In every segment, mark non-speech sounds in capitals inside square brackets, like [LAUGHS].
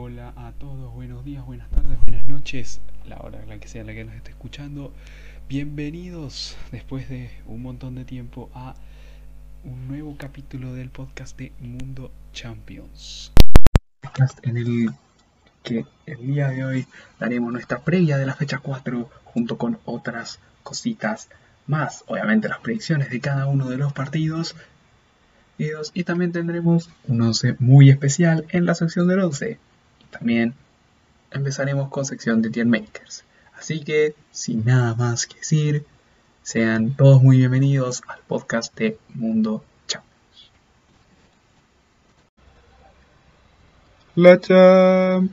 Hola a todos, buenos días, buenas tardes, buenas noches, la hora la que sea la que nos esté escuchando. Bienvenidos después de un montón de tiempo a un nuevo capítulo del podcast de Mundo Champions. En el que el día de hoy daremos nuestra previa de la fecha 4 junto con otras cositas más, obviamente las predicciones de cada uno de los partidos y también tendremos un 11 muy especial en la sección del 11. También empezaremos con sección de Tier Makers. Así que, sin nada más que decir, sean todos muy bienvenidos al podcast de Mundo Champions. La Champions.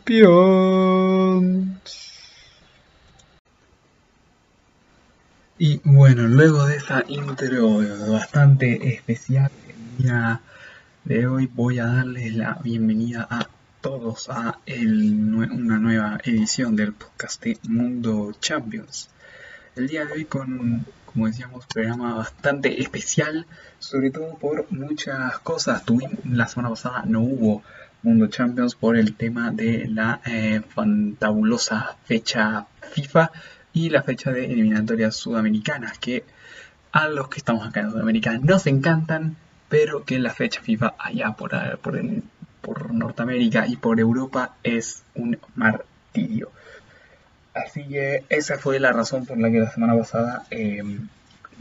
Y bueno, luego de esta intro bastante especial, el día de hoy voy a darles la bienvenida a todos a una nueva edición del podcast de Mundo Champions. El día de hoy con, como decíamos, programa bastante especial, sobre todo por muchas cosas. La semana pasada no hubo Mundo Champions por el tema de la eh, fantabulosa fecha FIFA y la fecha de eliminatorias sudamericanas, que a los que estamos acá en Sudamérica nos encantan, pero que la fecha FIFA allá por, por el por Norteamérica y por Europa es un martirio. Así que esa fue la razón por la que la semana pasada em,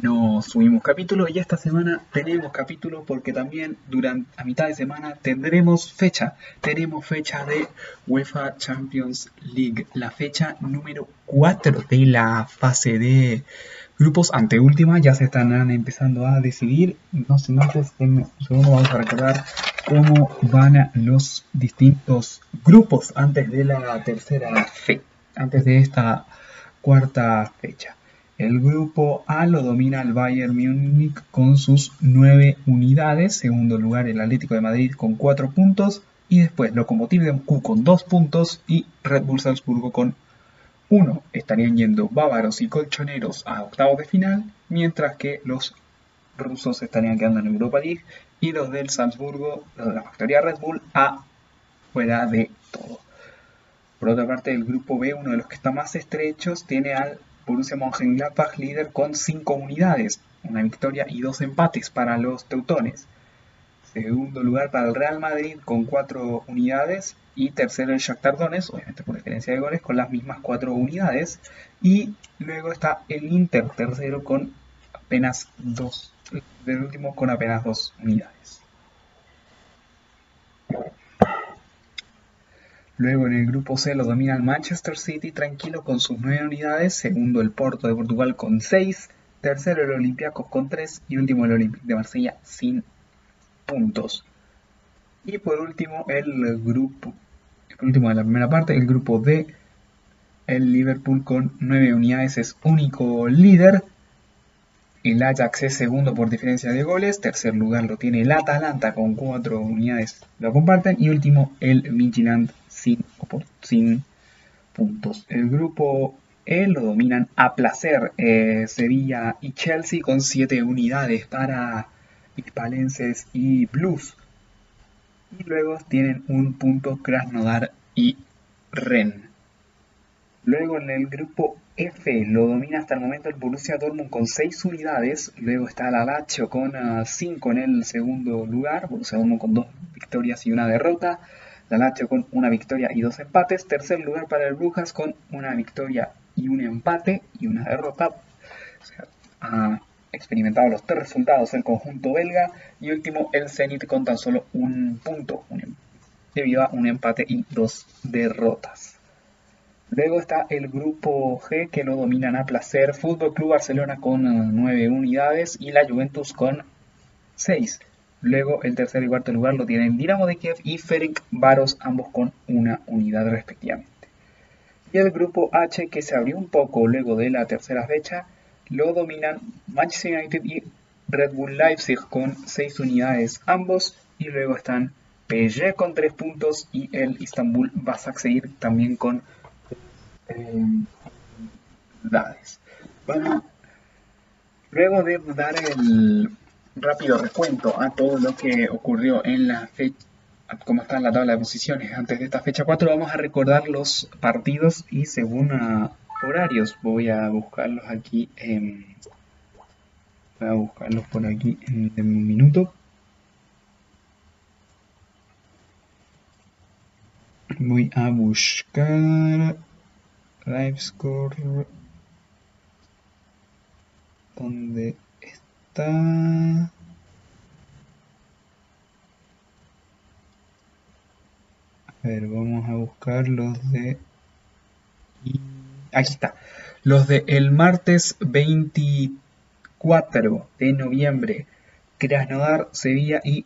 no subimos capítulo y esta semana tenemos capítulo porque también durante a mitad de semana tendremos fecha. Tenemos fecha de UEFA Champions League, la fecha número 4 de la fase de grupos anteúltima. Ya se están empezando a decidir. No sin antes, en un segundo vamos a recordar cómo van los distintos grupos antes de la tercera fe, antes de esta cuarta fecha. El grupo A lo domina el Bayern Múnich con sus 9 unidades, segundo lugar el Atlético de Madrid con 4 puntos y después Lokomotiv de Moscú con 2 puntos y Red Bull Salzburgo con 1. Estarían yendo bávaros y colchoneros a octavos de final, mientras que los rusos estarían quedando en Europa League y los del Salzburgo, los de la factoría Red Bull, a fuera de todo. Por otra parte, el grupo B, uno de los que está más estrechos, tiene al Borussia Mönchengladbach líder con 5 unidades, una victoria y dos empates para los teutones. Segundo lugar para el Real Madrid con 4 unidades y tercero el Shakhtar Donetsk, obviamente por diferencia de goles, con las mismas 4 unidades. Y luego está el Inter, tercero con apenas 2 del último con apenas dos unidades. Luego en el grupo C lo domina el Manchester City tranquilo con sus nueve unidades, segundo el Porto de Portugal con 6, tercero el Olympiacos con 3 y último el Olympique de Marsella sin puntos. Y por último el grupo, el último de la primera parte, el grupo D, el Liverpool con 9 unidades es único líder, el Ajax es segundo por diferencia de goles. Tercer lugar lo tiene el Atalanta con cuatro unidades. Lo comparten. Y último el Midtjylland sin, puntos. El grupo E lo dominan a placer eh, Sevilla y Chelsea con siete unidades para Hispalenses y Blues. Y luego tienen un punto Krasnodar y Ren. Luego en el grupo F lo domina hasta el momento el Borussia Dortmund con 6 unidades. Luego está el Lazio con 5 ah, en el segundo lugar. Borussia Dortmund con 2 victorias y una derrota. La Lazio con una victoria y dos empates. Tercer lugar para el Brujas con una victoria y un empate y una derrota. ha experimentado los tres resultados el conjunto belga. Y último, el Zenit con tan solo un punto em, debido a un empate y dos derrotas. Luego está el grupo G que lo dominan a placer Fútbol Club Barcelona con 9 unidades y la Juventus con 6. Luego el tercer y cuarto lugar lo tienen Dinamo de Kiev y Ferenc Varos, ambos con una unidad respectivamente. Y el grupo H que se abrió un poco luego de la tercera fecha lo dominan Manchester United y Red Bull Leipzig con 6 unidades ambos y luego están PSG con 3 puntos y el Istanbul seguir también con eh, bueno, luego de dar el rápido recuento a todo lo que ocurrió en la cómo está en la tabla de posiciones antes de esta fecha 4, vamos a recordar los partidos y según horarios. Voy a buscarlos aquí. voy a buscarlos por aquí en, un minuto. Voy a buscar Live Score. ¿Dónde está? A ver, vamos a buscar los de... Aquí está. Los de el martes 24 de noviembre. Krasnodar, Sevilla y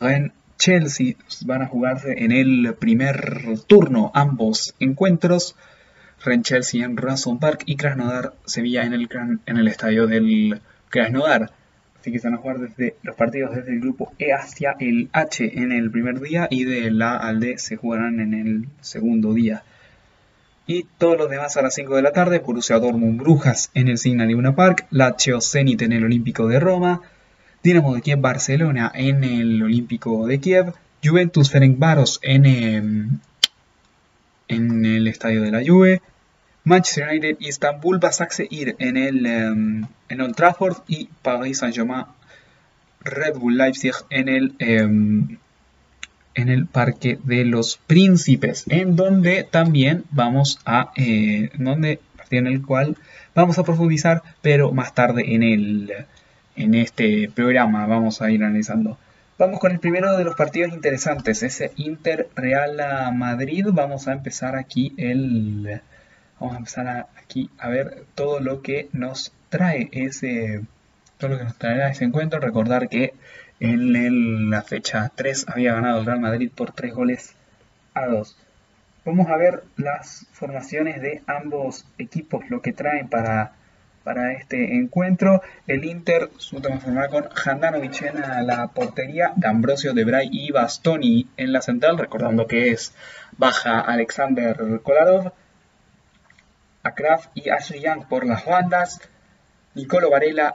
Ren Chelsea van a jugarse en el primer turno. Ambos encuentros. Ren Chelsea en Ransom Park y Krasnodar Sevilla en el, en el estadio del Krasnodar. Así que se van a jugar desde los partidos desde el grupo E hacia el H en el primer día y de la al D se jugarán en el segundo día. Y todos los demás a las 5 de la tarde, Borussia Dortmund Brujas en el Signal Iduna Park, Lazio Zenit en el Olímpico de Roma, Dinamo de Kiev Barcelona en el Olímpico de Kiev, Juventus Ferencváros en, em, en el Estadio de la Juve, Manchester United, Istanbul ir en el em, en Old Trafford y Paris Saint-Germain Red Bull Leipzig en el em, en el Parque de los Príncipes, en donde también vamos a eh, donde en el cual vamos a profundizar, pero más tarde en el en este programa vamos a ir analizando. Vamos con el primero de los partidos interesantes, ese Inter Real Madrid. Vamos a empezar aquí el Vamos a empezar aquí a ver todo lo que nos trae ese todo lo que nos traerá ese encuentro. Recordar que en la fecha 3 había ganado el Real Madrid por 3 goles a 2. Vamos a ver las formaciones de ambos equipos, lo que traen para, para este encuentro. El Inter su formar con Handanovic en la portería, D'Ambrosio, Debray y Bastoni en la central, recordando que es baja Alexander Kolarov a Kraft y Ashley Young por las bandas, Nicolo Varela,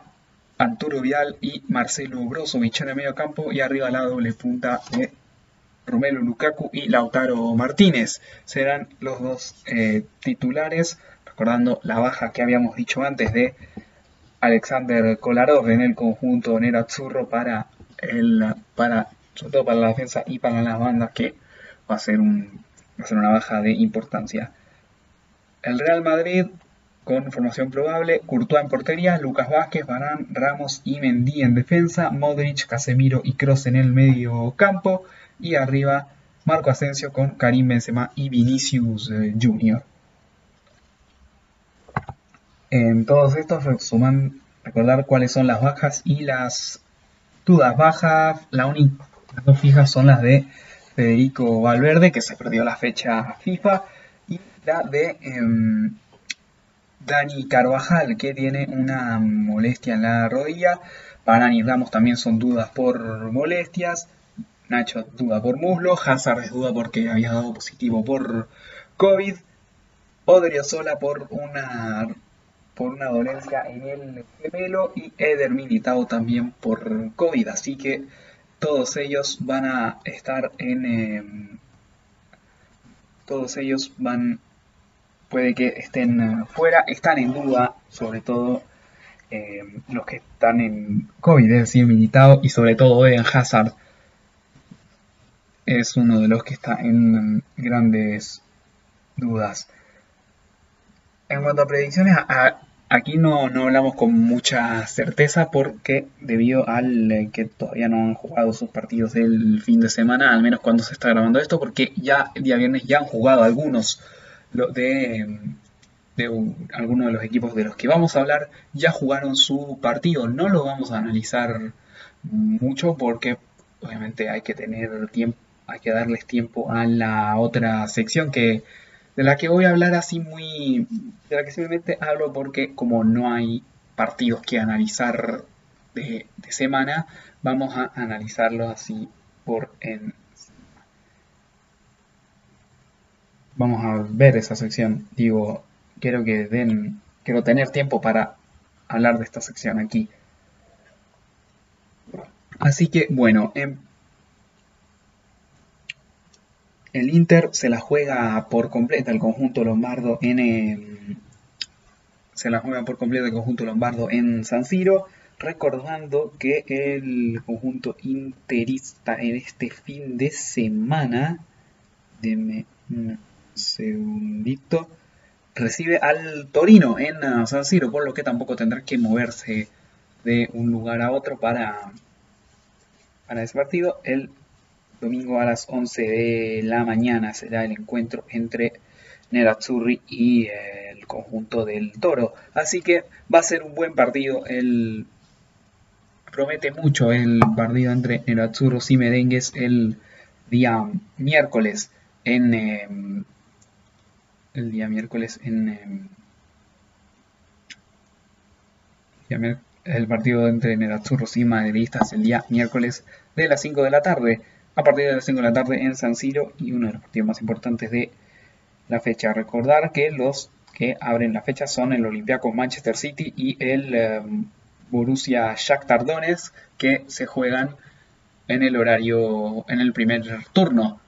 Arturo Vidal y Marcelo Brozovic en el medio campo y arriba la doble punta de Romelu Lukaku y Lautaro Martínez. Serán los dos eh, titulares, recordando la baja que habíamos dicho antes de Alexander Kolarov en el conjunto Nerazzurro para, el, para, sobre todo para la defensa y para las bandas, que va a ser, un, va a ser una baja de importancia. El Real Madrid con formación probable, Courtois en portería, Lucas Vázquez, Barán, Ramos y Mendy en defensa, Modric, Casemiro y Kroos en el medio campo y arriba Marco Asensio con Karim Benzema y Vinicius eh, Jr. En todos estos suman recordar cuáles son las bajas y las dudas bajas. La única, las dos fijas son las de Federico Valverde, que se perdió la fecha FIFA y la de em, Dani Carvajal, que tiene una molestia en la rodilla. Para y Ramos también son dudas por molestias. Nacho duda por muslo. Hazard es duda porque había dado positivo por COVID. Odriozola por una por una dolencia en el gemelo y Eder Militao también por COVID. Así que todos ellos van a estar en, em, todos ellos van, puede que estén eh, fuera, están en duda, sobre todo eh, los que están en COVID, es decir, y sobre todo en Hazard es uno de los que está en grandes dudas. En cuanto a predicciones, aquí no, no, hablamos con mucha certeza porque debido al eh, que todavía no han jugado sus partidos del fin de semana, al menos cuando se está grabando esto, porque ya el día viernes ya han jugado algunos de, de algunos de los equipos de los que vamos a hablar, ya jugaron su partido. No lo vamos a analizar mucho porque obviamente hay que tener tiempo, hay que darles tiempo a la otra sección que de la que voy a hablar así muy, de la que simplemente hablo porque como no hay partidos que analizar de, semana, vamos a analizarlo así por en... Vamos a ver esa sección, digo, quiero que den, quiero tener tiempo para hablar de esta sección aquí. Así que bueno, en el Inter se la juega por completa el conjunto lombardo en em, se la juega por completo el conjunto lombardo en San Siro, recordando que el conjunto interista en este fin de semana, denme un segundito, recibe al Torino en uh, San Siro, por lo que tampoco tendrá que moverse de un lugar a otro para, para ese partido. El domingo a las 11 de la mañana será el encuentro entre Nerazzurri y el conjunto del Toro. Así que va a ser un buen partido. El... Promete mucho el partido entre Nerazzurros y Merengues el día miércoles en... Em, el día miércoles en... Em, el partido entre Nerazzurros y Madridistas el día miércoles de las 5 de la tarde. A partir de las 5 de la tarde en San Siro y uno de los partidos más importantes de la fecha. Recordar que los que abren la fecha son el Olympiacos Manchester City y el em, Borussia Shakhtar Donetsk que se juegan en el horario, en el primer turno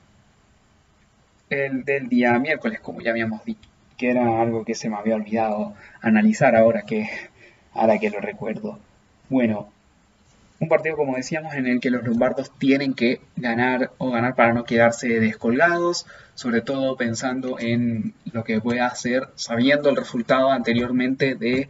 el del día miércoles, como ya habíamos dicho, que era algo que se me había olvidado analizar ahora que, ahora que lo recuerdo. Bueno, un partido, como decíamos, en el que los lombardos tienen que ganar o ganar para no quedarse descolgados, sobre todo pensando en lo que puede hacer, sabiendo el resultado anteriormente de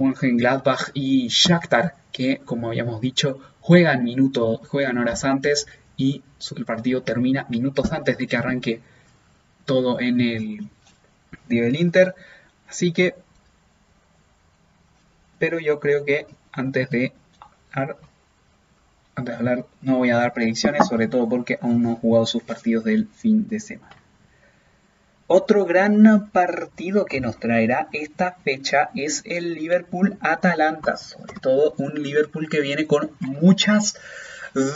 Mönchengladbach y Shakhtar, que, como habíamos dicho, juegan minutos, juegan horas antes y el partido termina minutos antes de que arranque todo en el nivel Inter. Así que, pero yo creo que antes de antes de hablar, no voy a dar predicciones, sobre todo porque aún no han jugado sus partidos del fin de semana. Otro gran partido que nos traerá esta fecha es el Liverpool-Atalanta, sobre todo un Liverpool que viene con muchas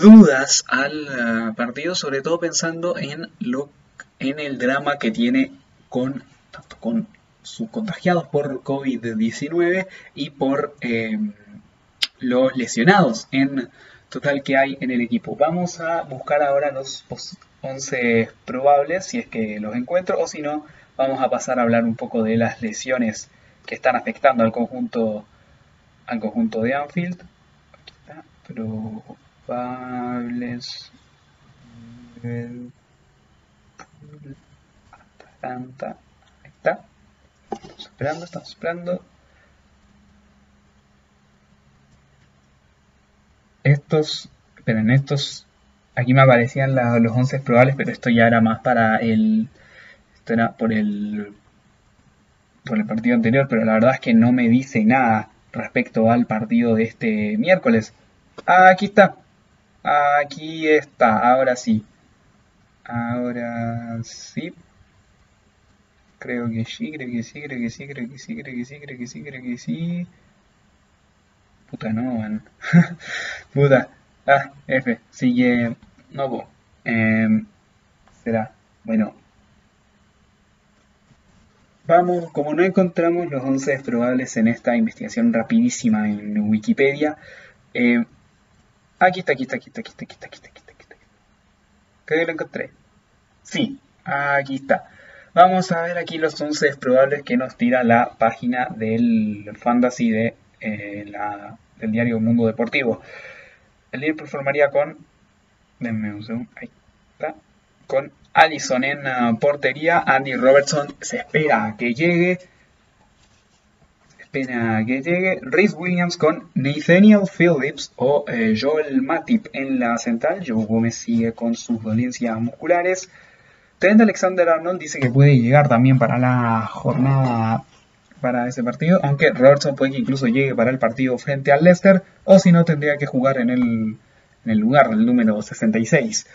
dudas al eh, partido, sobre todo pensando en, lo, en el drama que tiene con, con sus contagiados por COVID-19 y por eh, los lesionados en total que hay en el equipo. Vamos a buscar ahora los 11 probables, si es que los encuentro, o si no, vamos a pasar a hablar un poco de las lesiones que están afectando al conjunto, al conjunto de Anfield. Aquí está, probables. Atlanta. Ahí está. Estamos esperando, estamos esperando. estos, pero en estos, aquí me aparecían los 11 probables, pero esto ya era más para el, esto era por el, por el partido anterior, pero la verdad es que no me dice nada respecto al partido de este miércoles. Ah, aquí está, aquí está, ahora sí, ahora sí. Creo que sí, creo que sí, creo que sí, creo que sí, creo que sí, creo que sí, creo que sí. Puta, no, man. [LAUGHS] Puta. Ah, F. Sigue. No, eh, será. Bueno. Vamos, como no encontramos los 11 probables en esta investigación rapidísima en Wikipedia. Eh, aquí está, aquí está, aquí está, aquí está, aquí está, aquí está, aquí está, aquí está. Creo que lo encontré. Sí, aquí está. Vamos a ver aquí los 11 probables que nos tira la página del Fantasy de eh, la, del diario Mundo Deportivo. El Liverpool formaría con. Denme un segundo. Ahí está. Con Allison en portería. Andy Robertson se espera que llegue. Espera que llegue. Rhys Williams con Nathaniel Phillips o eh, Joel Matip en la central. Joe Gómez sigue con sus dolencias musculares. Trent Alexander Arnold dice que puede llegar también para la jornada para ese partido, aunque Robertson puede que incluso llegue para el partido frente al Leicester, o si no tendría que jugar en el, en el lugar, el número 66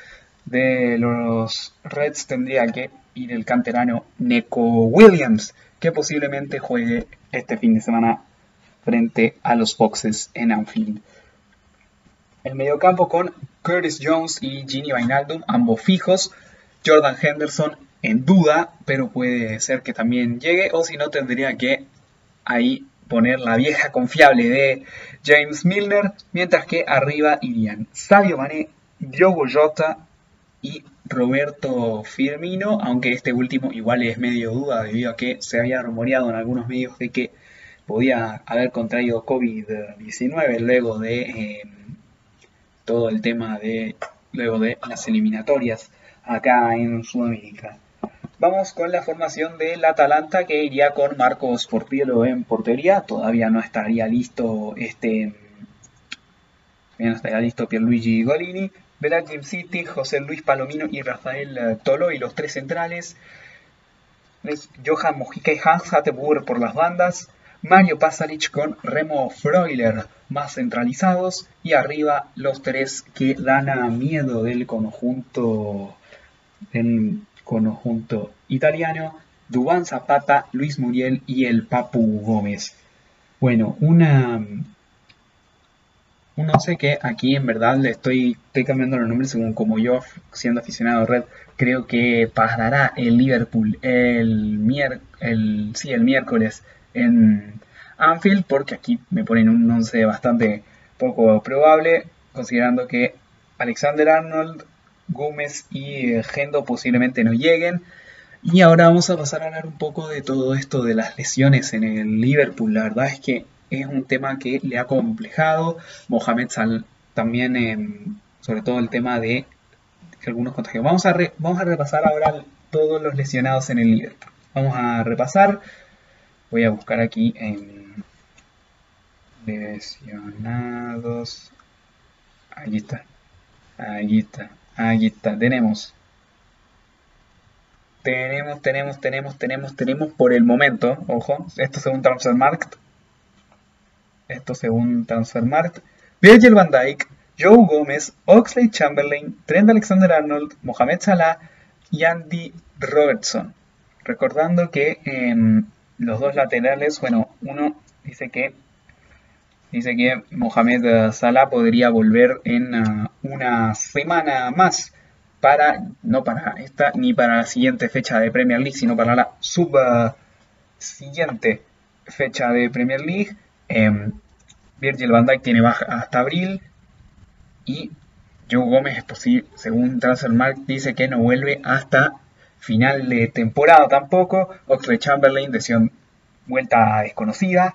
de los Reds tendría que ir el canterano Neko Williams, que posiblemente juegue este fin de semana frente a los Foxes en Anfield. El mediocampo con Curtis Jones y Ginny Wijnaldum, ambos fijos. Jordan Henderson en duda, pero puede ser que también llegue, o si no tendría que ahí poner la vieja confiable de James Milner, mientras que arriba irían Sadio Mané, Diogo Jota y Roberto Firmino, aunque este último igual es medio duda debido a que se había rumoreado en algunos medios de que podía haber contraído COVID-19 luego de eh, todo el tema de luego de las eliminatorias acá en Sudamérica. Vamos con la formación del Atalanta que iría con Marcos Portielo en portería. Todavía no estaría listo este. No estaría listo Pierluigi Golini. Verá Jim City, José Luis Palomino y Rafael eh, Tolo y los tres centrales. Johan Mojica y Hans Hatteburg por las bandas. Mario Pasalic con Remo Freuler más centralizados. Y arriba los tres que dan a miedo del conjunto. En, conjunto italiano, Dubán Zapata, Luis Muriel y el Papu Gómez. Bueno, una... No sé que aquí en verdad le estoy, cambiando los nombres según como yo, siendo aficionado a Red, creo que pasará el Liverpool el, el, sí, el miércoles en Anfield, porque aquí me ponen un 11 bastante poco probable, considerando que Alexander Arnold, Gómez y Gendo posiblemente no lleguen. Y ahora vamos a pasar a hablar un poco de todo esto de las lesiones en el Liverpool. La verdad es que es un tema que le ha complejado. Mohamed Sal también, em, sobre todo el tema de algunos contagios. Vamos a, vamos a repasar ahora todos los lesionados en el Liverpool. Vamos a repasar. Voy a buscar aquí en lesionados. Ahí está. Ahí está. Ahí está, tenemos. Tenemos, tenemos, tenemos, tenemos, tenemos por el momento, ojo, esto según Transfermarkt. Esto según Transfermarkt. Virgil van Dijk, Joe Gómez, Oxley Chamberlain, Trent Alexander Arnold, Mohamed Salah y Andy Robertson. Recordando que em, los dos laterales, bueno, uno dice que Dice que Mohamed Salah podría volver en uh, una semana más para, no para esta ni para la siguiente fecha de Premier League, sino para la subsiguiente fecha de Premier League. Em, Virgil van Dijk tiene baja hasta abril y Joe Gómez es posible, según Transfermarkt dice que no vuelve hasta final de temporada tampoco. Oxley Chamberlain, decisión vuelta desconocida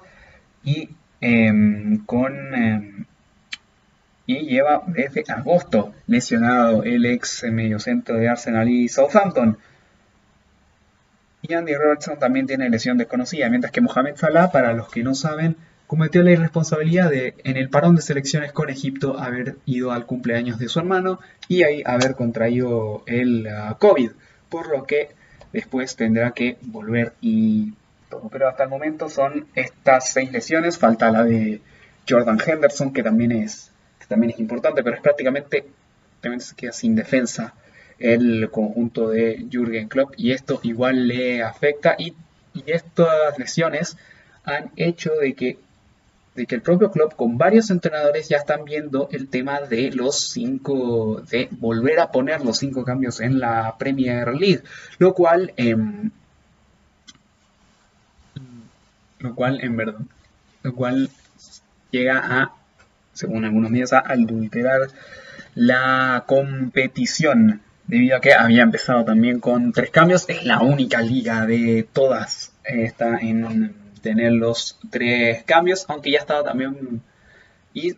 y Em, con em, y lleva desde agosto lesionado el ex mediocentro de Arsenal y Southampton. Y Andy Robertson también tiene lesión desconocida, mientras que Mohamed Salah, para los que no saben, cometió la irresponsabilidad de, en el parón de selecciones con Egipto, haber ido al cumpleaños de su hermano y ahí haber contraído el uh, COVID, por lo que después tendrá que volver y pero hasta el momento son estas seis lesiones. Falta la de Jordan Henderson, que también es, también es importante, pero es prácticamente también queda sin defensa el conjunto de Jürgen Klopp y esto igual le afecta y, estas lesiones han hecho de que, de que el propio Klopp con varios entrenadores ya están viendo el tema de los cinco, de volver a poner los cinco cambios en la Premier League, lo cual em, lo cual en verdad, lo cual llega a, según algunos medios, a adulterar la competición, debido a que había empezado también con tres cambios, es la única liga de todas, está en tener los tres cambios, aunque ya estaba también, y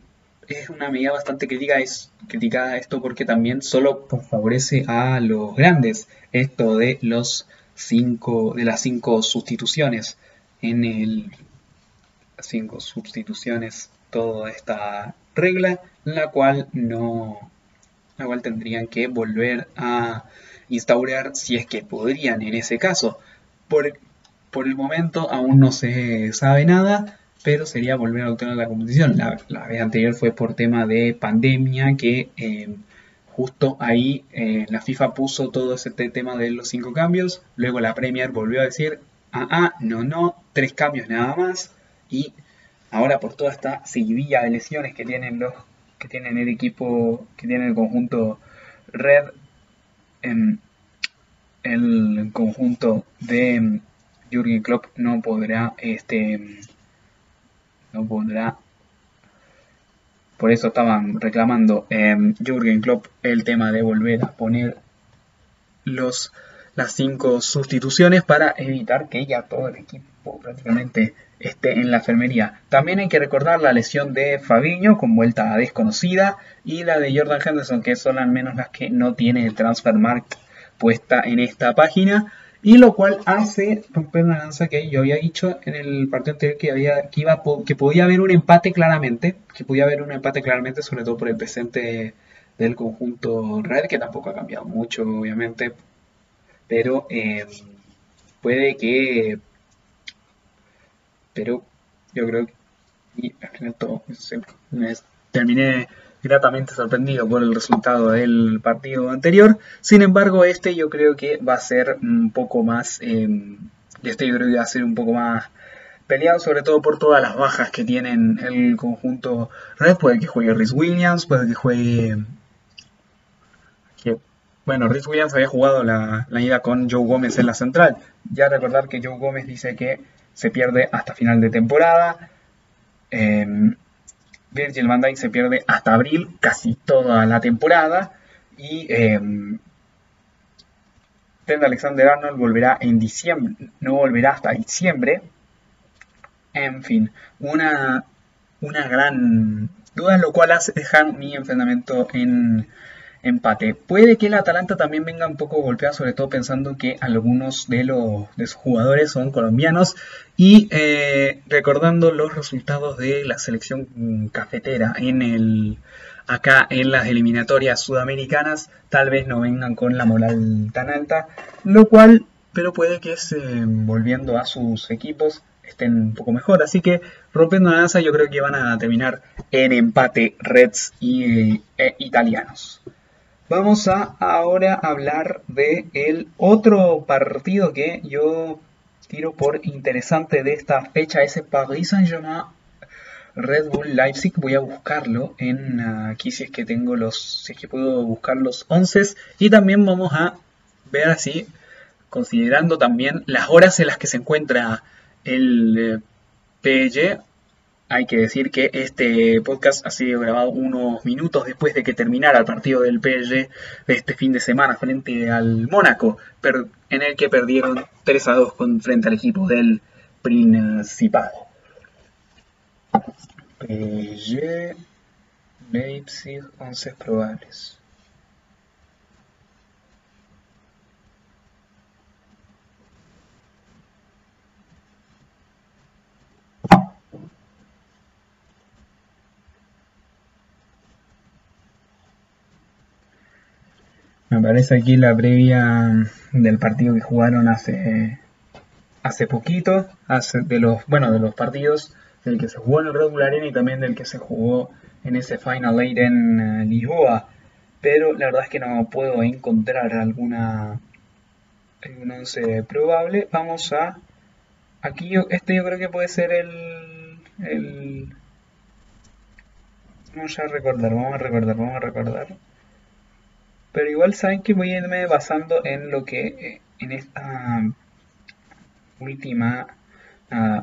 es una medida bastante crítica, es criticada esto porque también solo favorece a los grandes, esto de los cinco, de las cinco sustituciones en el cinco sustituciones toda esta regla, la cual no la cual tendrían que volver a instaurar si es que podrían en ese caso. Por, por el momento aún no se sabe nada, pero sería volver a obtener la competición. La, vez anterior fue por tema de pandemia que eh, justo ahí eh, la FIFA puso todo ese tema de los cinco cambios. Luego la Premier volvió a decir ah, ah, no, no, tres cambios nada más. Y ahora por toda esta seguidilla de lesiones que tienen los que tienen el equipo, que tiene el conjunto Red, en el conjunto de Jürgen Klopp no podrá, este, no podrá. Por eso estaban reclamando eh, Jürgen Klopp el tema de volver a poner los, las cinco sustituciones para evitar que ya todo el equipo prácticamente esté en la enfermería. También hay que recordar la lesión de Fabiño con vuelta desconocida y la de Jordan Henderson, que son al menos las que no tiene el Transfermarkt puesta en esta página. Y lo cual hace romper una lanza que yo había dicho en el partido anterior que, había, que, iba, que podía haber un empate claramente, que podía haber un empate claramente, sobre todo por el presente del conjunto Red, que tampoco ha cambiado mucho, obviamente, pero eh, puede que, pero yo creo que, y al final todo, me terminé gratamente sorprendido por el resultado del partido anterior. Sin embargo, este yo creo que va a ser un poco más, eh, este yo creo que va a ser un poco más peleado, sobre todo por todas las bajas que tienen el conjunto Red. Puede que juegue Rhys Williams, puede que juegue... bueno, Rhys Williams había jugado la, ida con Joe Gómez en la central. Ya recordar que Joe Gómez dice que se pierde hasta final de temporada. Eh, Virgil van Dijk se pierde hasta abril, casi toda la temporada. Y eh, Alexander Arnold volverá en diciembre, no volverá hasta diciembre. En fin, una, una gran duda, lo cual hace dejar mi enfrentamiento en empate. Puede que el Atalanta también venga un poco golpeado, sobre todo pensando que algunos de los, jugadores son colombianos y eh, recordando los resultados de la selección cafetera en el acá en las eliminatorias sudamericanas, tal vez no vengan con la moral tan alta, lo cual, pero puede que se, volviendo a sus equipos estén un poco mejor. Así que rompiendo la danza, yo creo que van a terminar en empate Reds y e italianos. Vamos a ahora hablar de el otro partido que yo tiro por interesante de esta fecha, ese Paris Saint-Germain Red Bull Leipzig. Voy a buscarlo en aquí si es que tengo los, si es que puedo buscar los 11 y también vamos a ver así, considerando también las horas en las que se encuentra el eh, hay que decir que este podcast ha sido grabado unos minutos después de que terminara el partido del PSG de este fin de semana frente al Mónaco, en el que perdieron 3 a 2 con, frente al equipo del Principado. PSG, Leipzig, 11 probables. Me aparece aquí la previa del partido que jugaron hace hace poquito, de los bueno de los partidos del que se jugó en el Red Bull Arena y también del que se jugó en ese Final Eight en eh, Lisboa. Pero la verdad es que no puedo encontrar alguna algún once probable. Vamos a aquí este yo creo que puede ser el el vamos a recordar, vamos a recordar, vamos a recordar. Pero igual saben que voy a irme basando en lo que eh, en esta última uh,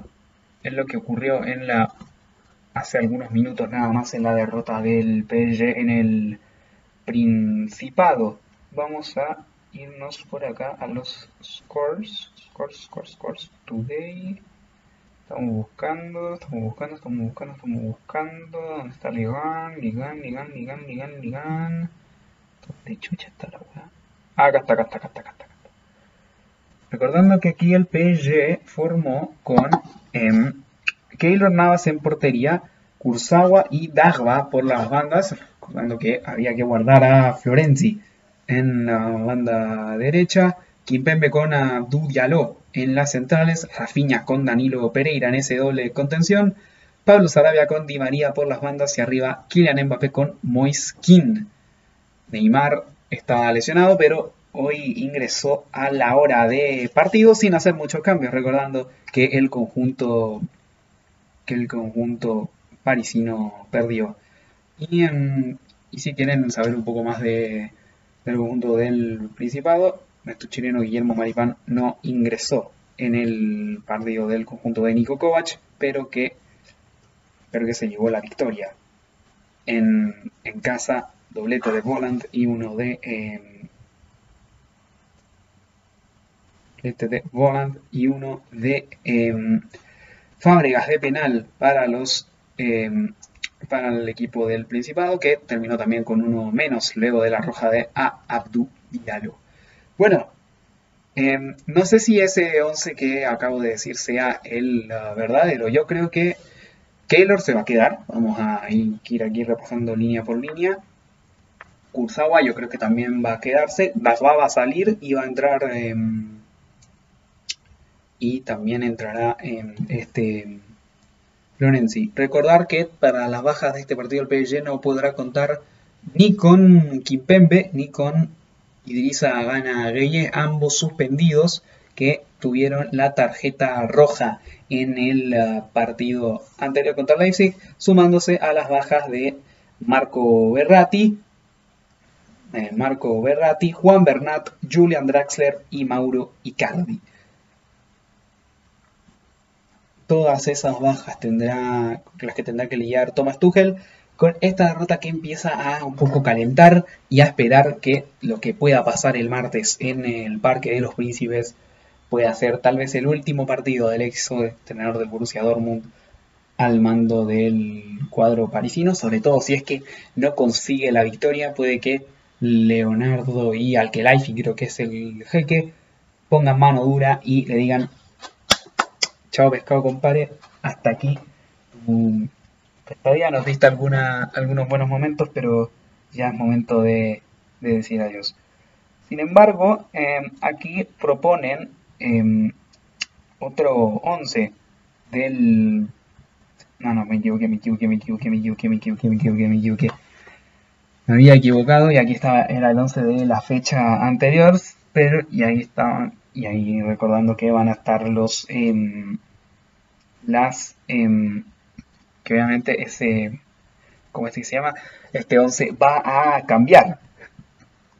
en lo que ocurrió en la hace algunos minutos nada más en la derrota del PSG en el Principado. Vamos a irnos por acá a los scores, scores, scores, scores today. Estamos buscando, estamos buscando, estamos buscando, estamos buscando. ¿Dónde está Ligan? Ligan, Ligan, Ligan, Ligan, Ligan. ¿Dónde chucha está la weá? Ah, acá está, acá está, acá está. Recordando que aquí el PSG formó con eh, Keylor Navas en portería, Kurzawa y Dagba por las bandas, recordando que había que guardar a Florenzi en la banda derecha, Kimpembe con Abdou Diallo en las centrales, Rafinha con Danilo Pereira en ese doble contención, Pablo Sarabia con Di María por las bandas y arriba Kylian Mbappé con Moiskin. Neymar estaba lesionado, pero hoy ingresó a la hora de partido sin hacer muchos cambios, recordando que el conjunto que el conjunto parisino perdió. Y, si quieren saber un poco más de, del conjunto del Principado, nuestro chileno Guillermo Maripán no ingresó en el partido del conjunto de Nico Kovac, pero que, pero que se llevó la victoria en, en casa doblete de Volant y uno de, este de Voland y uno de em, Fábregas de penal para los em, para el equipo del Principado, que terminó también con uno menos luego de la roja de A. Abdu Diallo. Bueno, no sé si ese 11 que acabo de decir sea el verdadero. Yo creo que Keylor se va a quedar. Vamos a ir aquí repasando línea por línea. Kurzawa yo creo que también va a quedarse. Va a salir y va a entrar... y también entrará en este Lorenzi. Recordar que para las bajas de este partido el PSG no podrá contar ni con Kimpembe ni con Idrissa Gana Gueye, ambos suspendidos que tuvieron la tarjeta roja en el uh, partido anterior contra Leipzig, sumándose a las bajas de Marco Berratti, eh, Marco Berratti, Juan Bernat, Julian Draxler y Mauro Icardi. Todas esas bajas tendrá, las que tendrá que lidiar Thomas Tuchel con esta derrota que empieza a un poco calentar y a esperar que lo que pueda pasar el martes en el Parque de los Príncipes pueda ser tal vez el último partido del ex entrenador del Borussia Dortmund al mando del cuadro parisino, sobre todo si es que no consigue la victoria, puede que Leonardo y Alkelaifi, creo que es el jeque, pongan mano dura y le digan Chao pescado compadre, hasta aquí. todavía nos diste alguna, algunos buenos momentos, pero ya es momento de, decir adiós. Sin embargo, em, aquí proponen em, otro 11 del... No, no, me equivoqué, me equivoqué, me equivoqué, me equivoqué, me equivoqué, me equivoqué, me equivoqué. Me había equivocado y aquí estaba, era el 11 de la fecha anterior, pero y ahí estaban, y ahí recordando que van a estar los... Em, las em, que obviamente ese como es que se llama este 11 va a cambiar.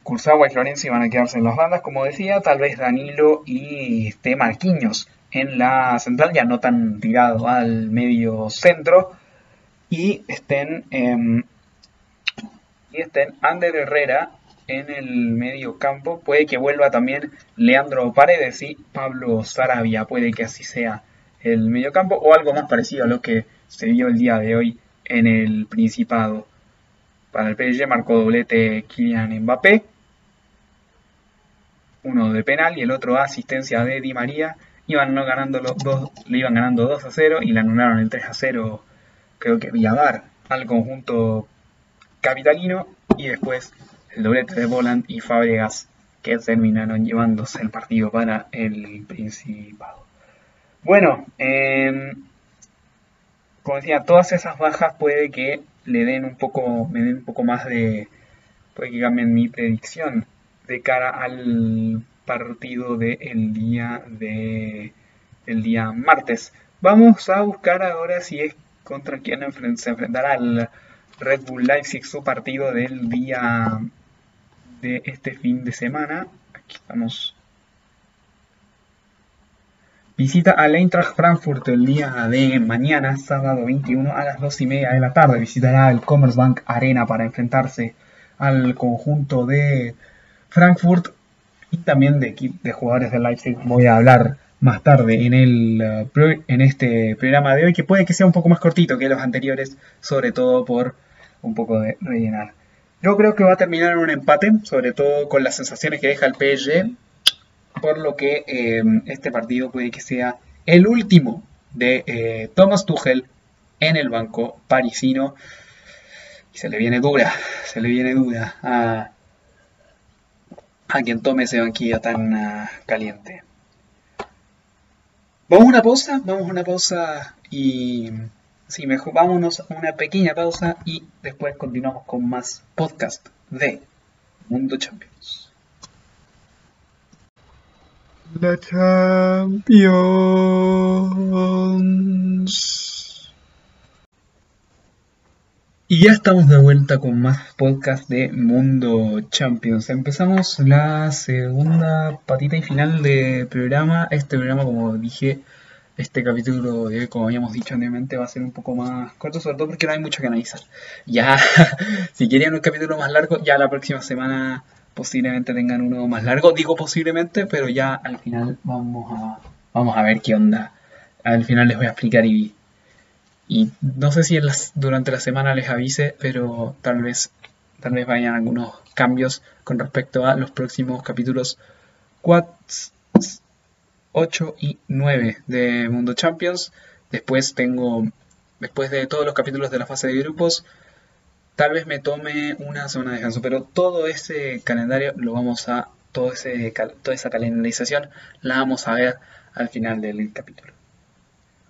Kurzawa y Florencia van a quedarse en las bandas como decía tal vez Danilo y este Marquinhos en la central ya no tan tirado al medio centro y estén em, y estén Ander Herrera en el medio campo puede que vuelva también Leandro Paredes y Pablo Sarabia puede que así sea el mediocampo o algo más parecido a lo que se vio el día de hoy en el Principado. Para el PSG marcó doblete Kylian Mbappé, uno de penal y el otro asistencia de Di María. Iban ganando los dos, le iban ganando 2 a 0 y le anularon el 3 a 0, creo que Villadar, al conjunto capitalino. Y después el doblete de Volant y Fabregas que terminaron llevándose el partido para el Principado. Bueno, em, como decía, todas esas bajas puede que le den un poco, me den un poco más de, puede que cambien mi predicción de cara al partido del día de el día martes. Vamos a buscar ahora si es contra quién se enfrentará el Red Bull Leipzig su partido del día de este fin de semana. Aquí estamos Visita al Eintracht Frankfurt el día de mañana, sábado 21 a las 2 y media de la tarde. Visitará el Commerzbank Arena para enfrentarse al conjunto de Frankfurt y también de, de jugadores de Leipzig. Voy a hablar más tarde en, el, uh, en este programa de hoy, que puede que sea un poco más cortito que los anteriores, sobre todo por un poco de rellenar. Yo creo que va a terminar en un empate, sobre todo con las sensaciones que deja el PSG por lo que eh, este partido puede que sea el último de eh, Thomas Tuchel en el banco parisino. Y se le viene dura, se le viene dura a, a quien tome ese banquillo tan ah, caliente. Vamos a una pausa, vamos a una pausa y sí, mejor vámonos a una pequeña pausa y después continuamos con más podcast de Mundo Champions. La Champions. Y ya estamos de vuelta con más podcast de Mundo Champions. Empezamos la segunda patita y final de programa. Este programa, como dije, este capítulo como habíamos dicho anteriormente, va a ser un poco más corto, sobre todo porque no hay mucho que analizar. [LAUGHS] Ya, [LAUGHS] si querían un capítulo más largo, ya la próxima semana posiblemente tengan uno más largo. Digo posiblemente, pero ya al final vamos a, vamos a ver qué onda. Al final les voy a explicar y, y no sé si durante la semana les avise, pero tal vez, tal vez vayan algunos cambios con respecto a los próximos capítulos 4, 8 y 9 de Mundo Champions. Después tengo, después de todos los capítulos de la fase de grupos, tal vez me tome una semana de descanso, pero todo ese calendario lo vamos a, todo ese, toda esa calendarización la vamos a ver al final del capítulo.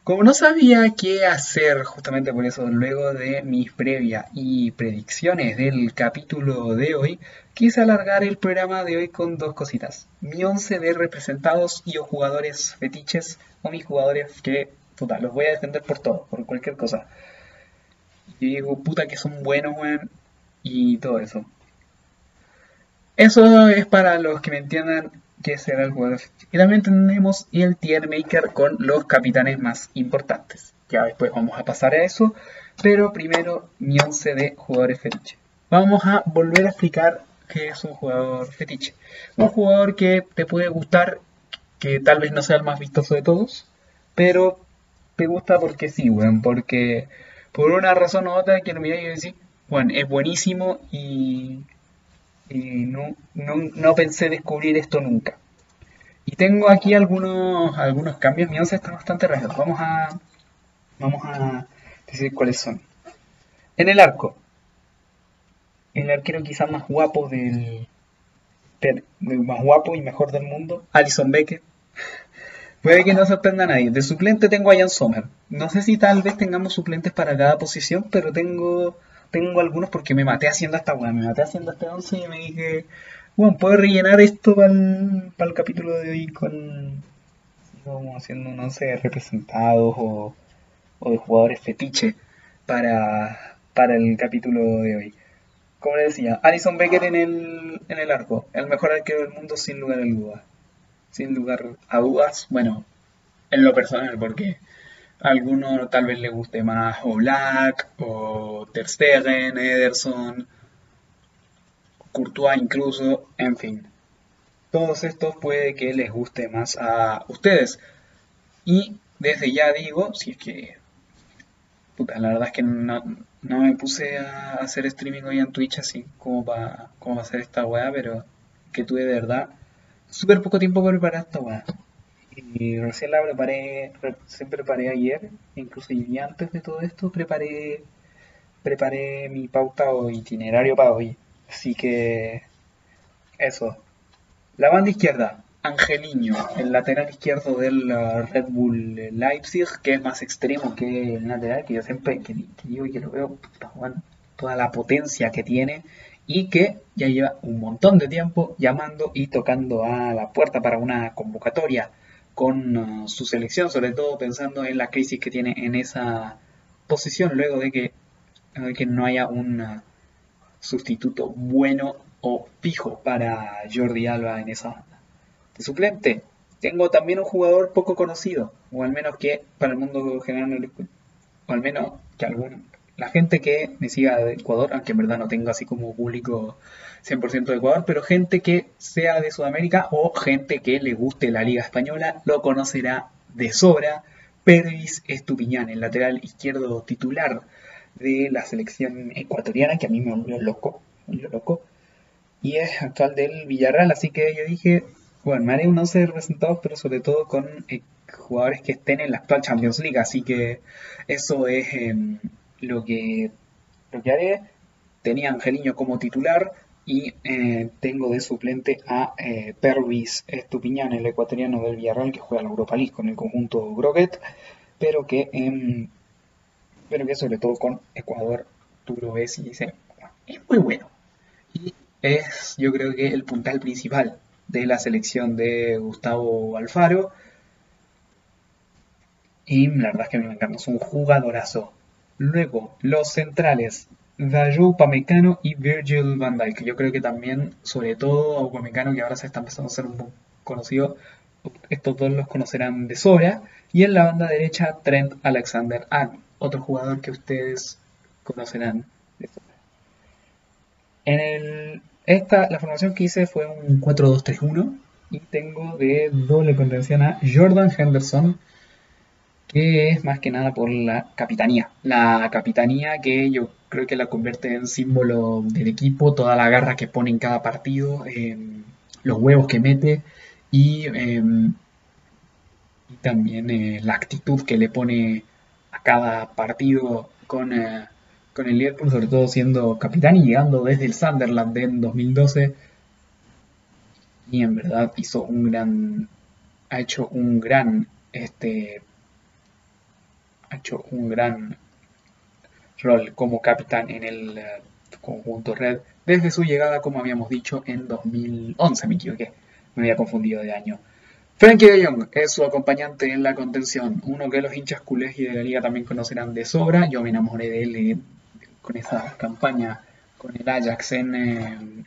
Como no sabía qué hacer justamente por eso, luego de mis previas y predicciones del capítulo de hoy, quise alargar el programa de hoy con dos cositas. Mi 11 de representados y o jugadores fetiches, o mis jugadores que, puta, los voy a defender por todo, por cualquier cosa. Y digo, puta, que son buenos, weón. Y todo eso. Eso es para los que me entiendan qué será el jugador. Y también tenemos el tier maker con los capitanes más importantes. Ya después vamos a pasar a eso. Pero primero mi 11 de jugadores fetiche. Vamos a volver a explicar qué es un jugador fetiche. Un jugador que te puede gustar, que tal vez no sea el más vistoso de todos, pero te gusta porque sí, weón, porque por una razón u otra que lo miré y decís, bueno, es buenísimo y, no, no, pensé descubrir esto nunca. Y tengo aquí algunos, algunos cambios, mi once está bastante rápido. Vamos a, vamos a decir cuáles son. En el arco, el arquero quizás más guapo del, más guapo y mejor del mundo, Alison Beckett. Puede que no sorprenda a nadie. De suplente tengo a Jan Sommer. No sé si tal vez tengamos suplentes para cada posición, pero tengo tengo algunos porque me maté haciendo esta weá. Me maté haciendo este 11 y me dije, bueno, puedo rellenar esto para el, capítulo de hoy con. Como haciendo un 11 de representados o, o de jugadores fetiche para, para el capítulo de hoy. Como le decía, Alison Becker en el, en el arco, el mejor arquero del mundo sin lugar a dudas sin lugar a dudas. Bueno, en lo personal, porque alguno tal vez le guste más o Black, o Ter Stegen, Ederson, Courtois incluso, en fin. Todos estos puede que les guste más a ustedes. Y desde ya digo, si es que... Puta, la verdad es que no, me puse a hacer streaming hoy en Twitch así como para como hacer esta weá, pero que tuve de verdad súper poco tiempo para preparar esta weá. Y recién la preparé, se preparé ayer, incluso y antes de todo esto preparé preparé mi pauta o itinerario para hoy. Así que eso. La banda izquierda, Angeliño, el lateral izquierdo del uh, Red Bull Leipzig, que es más extremo que el lateral, que yo siempre que, digo y que lo veo, toda la potencia que tiene y que ya lleva un montón de tiempo llamando y tocando a la puerta para una convocatoria con uh, su selección, sobre todo pensando en la crisis que tiene en esa posición luego de que, que no haya un uh, sustituto bueno o fijo para Jordi Alba en esa banda. De suplente, tengo también un jugador poco conocido, o al menos que para el mundo general, o al menos que algún la gente que me siga de Ecuador, aunque en verdad no tengo así como público 100% de Ecuador, pero gente que sea de Sudamérica o gente que le guste la Liga Española, lo conocerá de sobra. Pervis Estupiñán, el lateral izquierdo titular de la selección ecuatoriana, que a mí me volvió loco, loco, y es actual del Villarreal, así que yo dije, bueno, me haré un 11 de pero sobre todo con eh, jugadores que estén en la actual Champions League, así que eso es... Em, lo que, lo que haré, tenía a Angeliño como titular y eh, tengo de suplente a eh, Pervis Estupiñán, el ecuatoriano del Villarreal que juega la Europa League con el conjunto Groguet, pero que, em, pero que sobre todo con Ecuador tú y dices, es muy bueno. Y es yo creo que el puntal principal de la selección de Gustavo Alfaro. Y la verdad es que me encanta, es un jugadorazo. Luego, los centrales, Dayu Pamecano y Virgil van Dijk. Yo creo que también, sobre todo Upamecano, que ahora se está empezando a ser un conocido, estos dos los conocerán de sobra. Y en la banda derecha, Trent Alexander Arnold, otro jugador que ustedes conocerán de sobra. En el, Esta, la formación que hice fue un 4-2-3-1 y tengo de doble contención a Jordan Henderson, que es más que nada por la capitanía. La capitanía que yo creo que la convierte en símbolo del equipo, toda la garra que pone en cada partido, em, los huevos que mete y, em, y también eh, la actitud que le pone a cada partido con, eh, con el Liverpool, sobre todo siendo capitán y llegando desde el Sunderland en 2012. Y en verdad hizo un gran, ha hecho un gran, este, ha hecho un gran rol como capitán en el eh, conjunto Red desde su llegada, como habíamos dicho, en 2011, me equivoqué, me había confundido de año. Frankie de Jong es su acompañante en la contención, uno que los hinchas culés y de la liga también conocerán de sobra. Yo me enamoré de él eh, con esa campaña con el Ajax en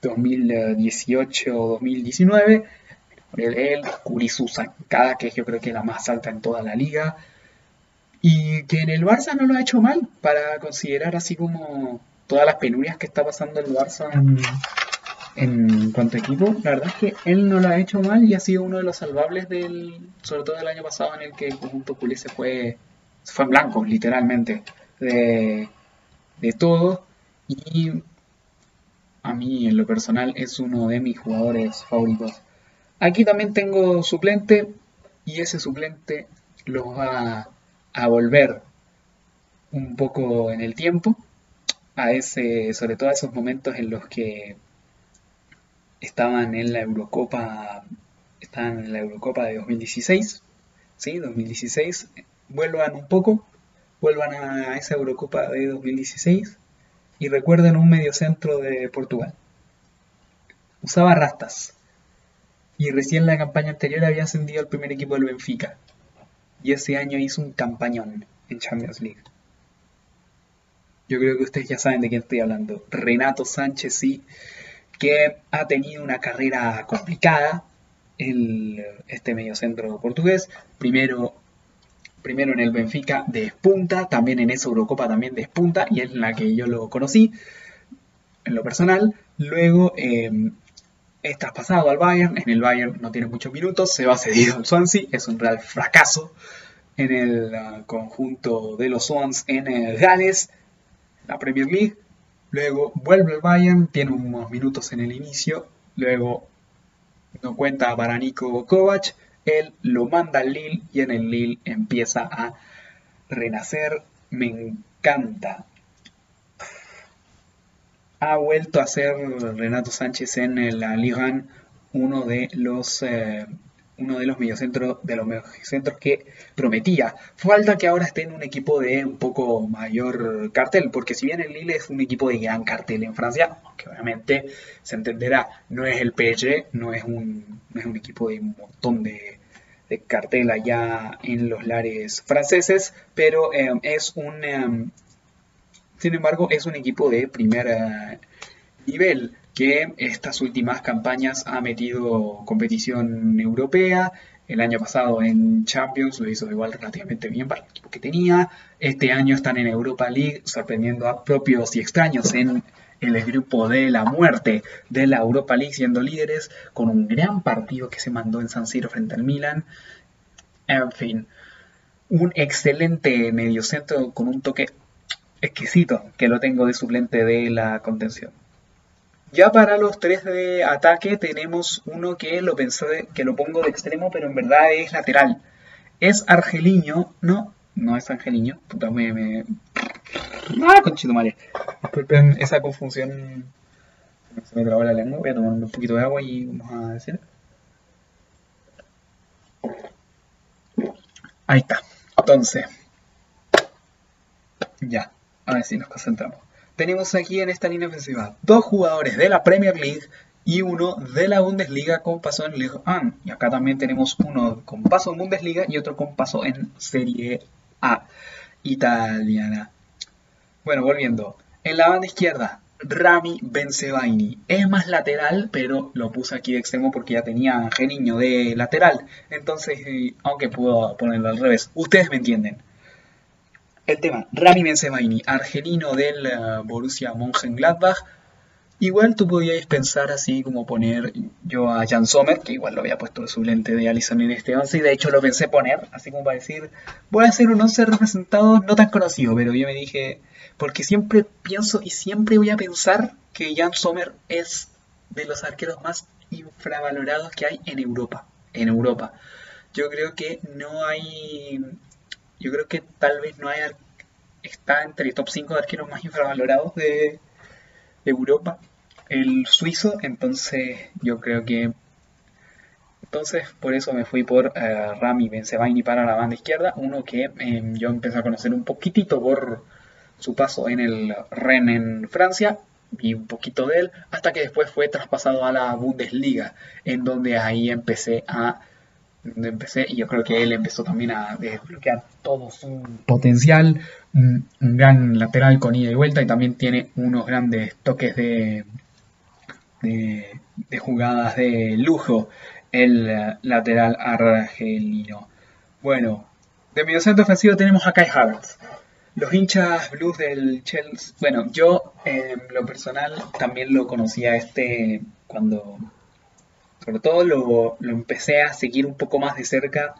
2018-2019. Eh, él, él cubrí su zancada, que yo creo que es la más alta en toda la liga. Y que en el Barça no lo ha hecho mal, para considerar así como todas las penurias que está pasando el Barça en, cuanto a equipo. La verdad es que él no lo ha hecho mal y ha sido uno de los salvables del, sobre todo del año pasado en el que el conjunto culé se fue, se fue en blanco, literalmente, de, de todo. Y a mí en lo personal es uno de mis jugadores favoritos. Aquí también tengo suplente y ese suplente lo va a volver un poco en el tiempo, a ese, sobre todo a esos momentos en los que estaban en la Eurocopa, estaban en la Eurocopa de 2016, ¿sí? 2016, vuelvan un poco, vuelvan a esa Eurocopa de 2016 y recuerden un mediocentro de Portugal. Usaba rastas y recién la campaña anterior había ascendido al primer equipo del Benfica y ese año hizo un campañón en Champions League. Yo creo que ustedes ya saben de quién estoy hablando. Renato Sánchez, sí, que ha tenido una carrera complicada, el, este mediocentro portugués. Primero, primero en el Benfica despunta, también en esa Eurocopa también despunta, y es la que yo lo conocí en lo personal. Luego eh, es traspasado al Bayern, en el Bayern no tiene muchos minutos, se va cedido al Swansea, es un real fracaso en el uh, conjunto de los Swans en el Gales, la Premier League. Luego vuelve al Bayern, tiene unos minutos en el inicio, luego no cuenta para Nico Kovac, él lo manda al Lille y en el Lille empieza a renacer. Me encanta ha vuelto a ser Renato Sánchez en la Liga uno de los eh, uno de los mediocentros de los mediocentros que prometía. Falta que ahora esté en un equipo de un poco mayor cartel, porque si bien el Lille es un equipo de gran cartel en Francia, aunque obviamente se entenderá, no es el PSG, no es un, no es un equipo de un montón de, de cartel allá en los lares franceses, pero eh, es un eh, sin embargo, es un equipo de primer nivel que estas últimas campañas ha metido competición europea. El año pasado en Champions lo hizo igual relativamente bien para el equipo que tenía. Este año están en Europa League sorprendiendo a propios y extraños en el grupo de la muerte de la Europa League siendo líderes con un gran partido que se mandó en San Siro frente al Milan. En fin, un excelente mediocentro con un toque exquisito que lo tengo de suplente de la contención. Ya para los tres de ataque tenemos uno que lo pensé que lo pongo de extremo, pero en verdad es lateral. Es Argeliño, no, no es Angeliño, puta me, me... Ah, conchito madre. Disculpen esa confusión. Se me trabó la lengua, voy a tomar un poquito de agua y vamos a decir. Ahí está. Entonces. Ya. A ver si nos concentramos. Tenemos aquí en esta línea ofensiva dos jugadores de la Premier League y uno de la Bundesliga con paso en Ligue 1. Y acá también tenemos uno con paso en Bundesliga y otro con paso en Serie A italiana. Bueno, volviendo. En la banda izquierda, Rami Benzebaini. Es más lateral, pero lo puse aquí de extremo porque ya tenía Geniño de lateral. Entonces, eh, aunque puedo ponerlo al revés, ustedes me entienden. El tema, Rami Benzemaini, argelino del uh, Borussia Mönchengladbach, Igual tú podías pensar así como poner yo a Jan Sommer, que igual lo había puesto de suplente de Allison en este 11, y de hecho lo pensé poner, así como para decir, voy a hacer un 11 representado no tan conocido, pero yo me dije, porque siempre pienso y siempre voy a pensar que Jan Sommer es de los arqueros más infravalorados que hay en Europa. En Europa. Yo creo que no hay. Yo creo que tal vez no hay. Está entre top 5 de arqueros más infravalorados de, Europa. El suizo, entonces yo creo que. Entonces, por eso me fui por uh, Rami Benzebaini para la banda izquierda. Uno que em, yo empecé a conocer un poquitito por su paso en el Rennes en Francia vi un poquito de él, hasta que después fue traspasado a la Bundesliga, en donde ahí empecé a empecé y yo creo que él empezó también a desbloquear todo su potencial, un, gran lateral con ida y vuelta y también tiene unos grandes toques de, de, jugadas de lujo el eh, lateral argelino. Bueno, de medio centro ofensivo tenemos a Kai Havertz. Los hinchas blues del Chelsea, bueno, yo en lo personal también lo conocía este cuando, sobre todo lo, empecé a seguir un poco más de cerca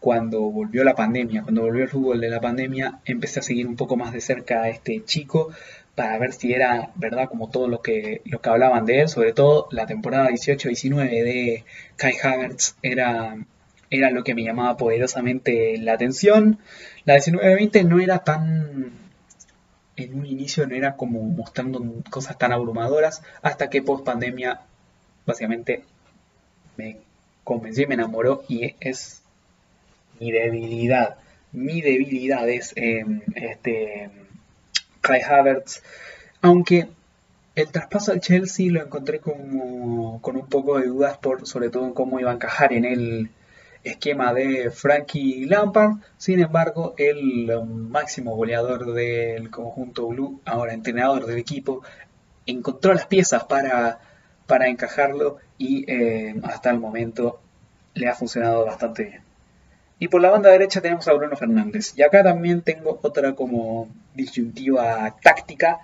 cuando volvió la pandemia, cuando volvió el fútbol de la pandemia, empecé a seguir un poco más de cerca a este chico para ver si era verdad como todo lo que, lo que hablaban de él, sobre todo la temporada 18-19 de Kai Havertz era, era lo que me llamaba poderosamente la atención. La 1920 no era tan. En un inicio no era como mostrando cosas tan abrumadoras, hasta que post pandemia, básicamente, me convenció y me enamoró, y es mi debilidad. Mi debilidad es em, este Kai Havertz, aunque el traspaso al Chelsea lo encontré como con un poco de dudas por sobre todo en cómo iba a encajar en el esquema de Frankie Lampard. Sin embargo, el máximo goleador del conjunto Blue, ahora entrenador del equipo, encontró las piezas para, para encajarlo y eh, hasta el momento le ha funcionado bastante bien. Y por la banda derecha tenemos a Bruno Fernández. Y acá también tengo otra como disyuntiva táctica,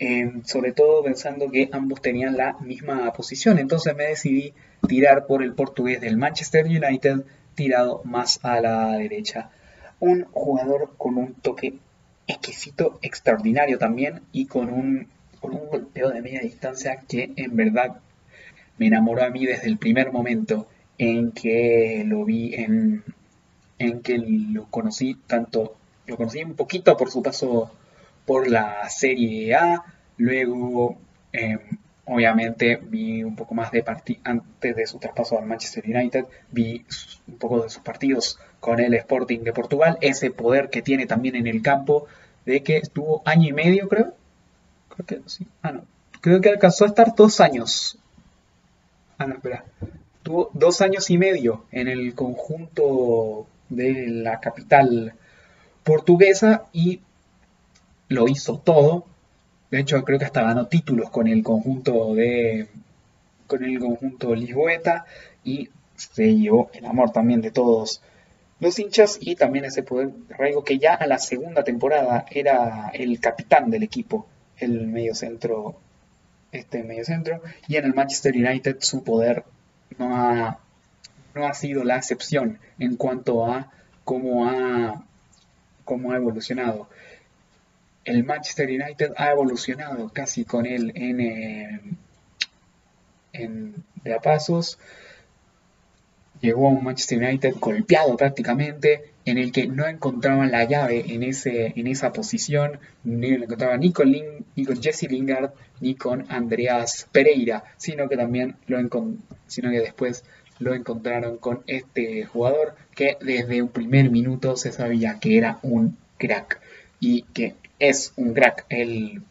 eh, sobre todo pensando que ambos tenían la misma posición. Entonces me decidí tirar por el portugués del Manchester United, tirado más a la derecha. Un jugador con un toque exquisito, extraordinario también, y con un, con un golpeo de media distancia que en verdad me enamoró a mí desde el primer momento en que lo vi, en, en que lo conocí tanto, lo conocí un poquito por su paso por la Serie A, luego eh, Obviamente vi un poco más de partido antes de su traspaso al Manchester United, vi un poco de sus partidos con el Sporting de Portugal, ese poder que tiene también en el campo, de que estuvo año y medio, creo. Creo que sí. Ah. Creo que alcanzó a estar dos años. Ah, no, espera. Tuvo dos años y medio en el conjunto de la capital portuguesa y lo hizo todo de hecho, creo que hasta ganó títulos con el conjunto de con el conjunto lisboeta y se llevó el amor también de todos los hinchas y también ese poder de que ya a la segunda temporada era el capitán del equipo, el mediocentro, este mediocentro, y en el Manchester United su poder no ha, no ha sido la excepción en cuanto a cómo ha, cómo ha evolucionado el Manchester United ha evolucionado casi con él en, eh, de a pasos. Llegó a un Manchester United golpeado prácticamente, en el que no encontraban la llave en, ese, en esa posición, ni lo encontraban ni con, Jesse Lingard ni con Andreas Pereira, sino que también lo sino que después lo encontraron con este jugador que desde un primer minuto se sabía que era un crack y que es un crack. El,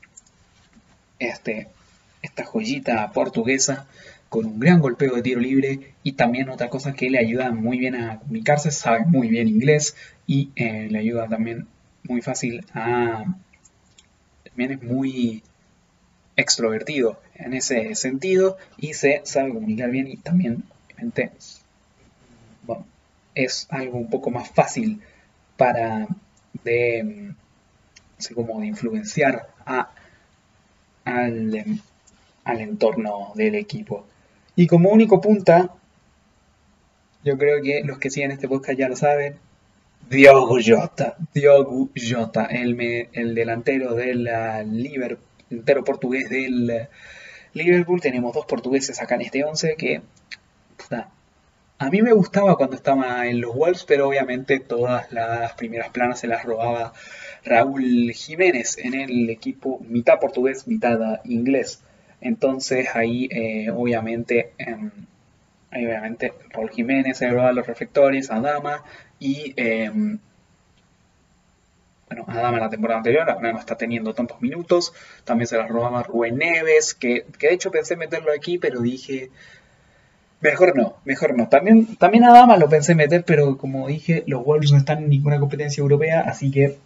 este, esta joyita portuguesa con un gran golpeo de tiro libre y también otra cosa que le ayuda muy bien a comunicarse, sabe muy bien inglés y eh, le ayuda también muy fácil a... También es muy extrovertido en ese sentido y se sabe comunicar bien y también obviamente es algo un poco más fácil para de como de influenciar a, al, al entorno del equipo. Y como único punta, yo creo que los que siguen este podcast ya lo saben, Diogo Jota, Diogo Jota, el, el delantero del Liverpool, portugués del Liverpool. Tenemos dos portugueses acá en este 11 que a mí me gustaba cuando estaba en los Wolves, pero obviamente todas las primeras planas se las robaba Raúl Jiménez en el equipo mitad portugués, mitad inglés. Entonces ahí eh, obviamente, em, obviamente Raúl Jiménez se robaba los reflectores, Adama y em, bueno, Adama la temporada anterior, ahora no está teniendo tantos minutos. También se las robaba Rubén Neves, que, que de hecho pensé meterlo aquí, pero dije Mejor no, mejor no. También, también a Dama lo pensé meter, pero como dije, los Wolves no están en ninguna competencia europea, así que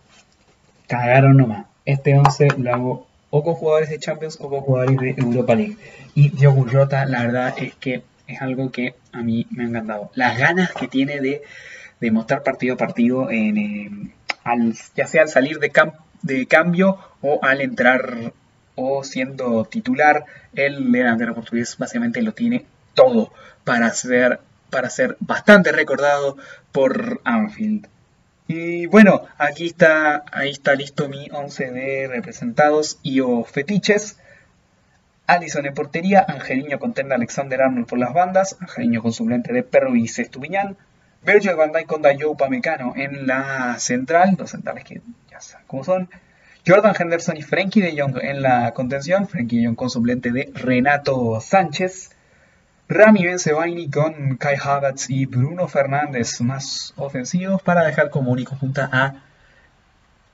cagaron nomás. Este 11 lo hago o con jugadores de Champions o con jugadores de Europa League. Y Diogo Jota, la verdad es que es algo que a mí me ha encantado. Las ganas que tiene de, mostrar partido a partido, en, eh, ya sea al salir de, de cambio o al entrar o siendo titular, el delantero portugués básicamente lo tiene todo para ser, para ser bastante recordado por Anfield. Y bueno, aquí está, ahí está listo mi 11 de representados y o fetiches. Alison en portería, Angeliño con Tenda Alexander Arnold por las bandas, Angeliño con suplente de Perro y Sestubiñán, Virgil van Dijk con Dayo Pamecano en la central, los centrales que ya saben cómo son, Jordan Henderson y Frankie de Jong en la contención, Frankie de Jong con suplente de Renato Sánchez, Rami Benzebaini con Kai Havertz y Bruno Fernández más ofensivos para dejar como único junta a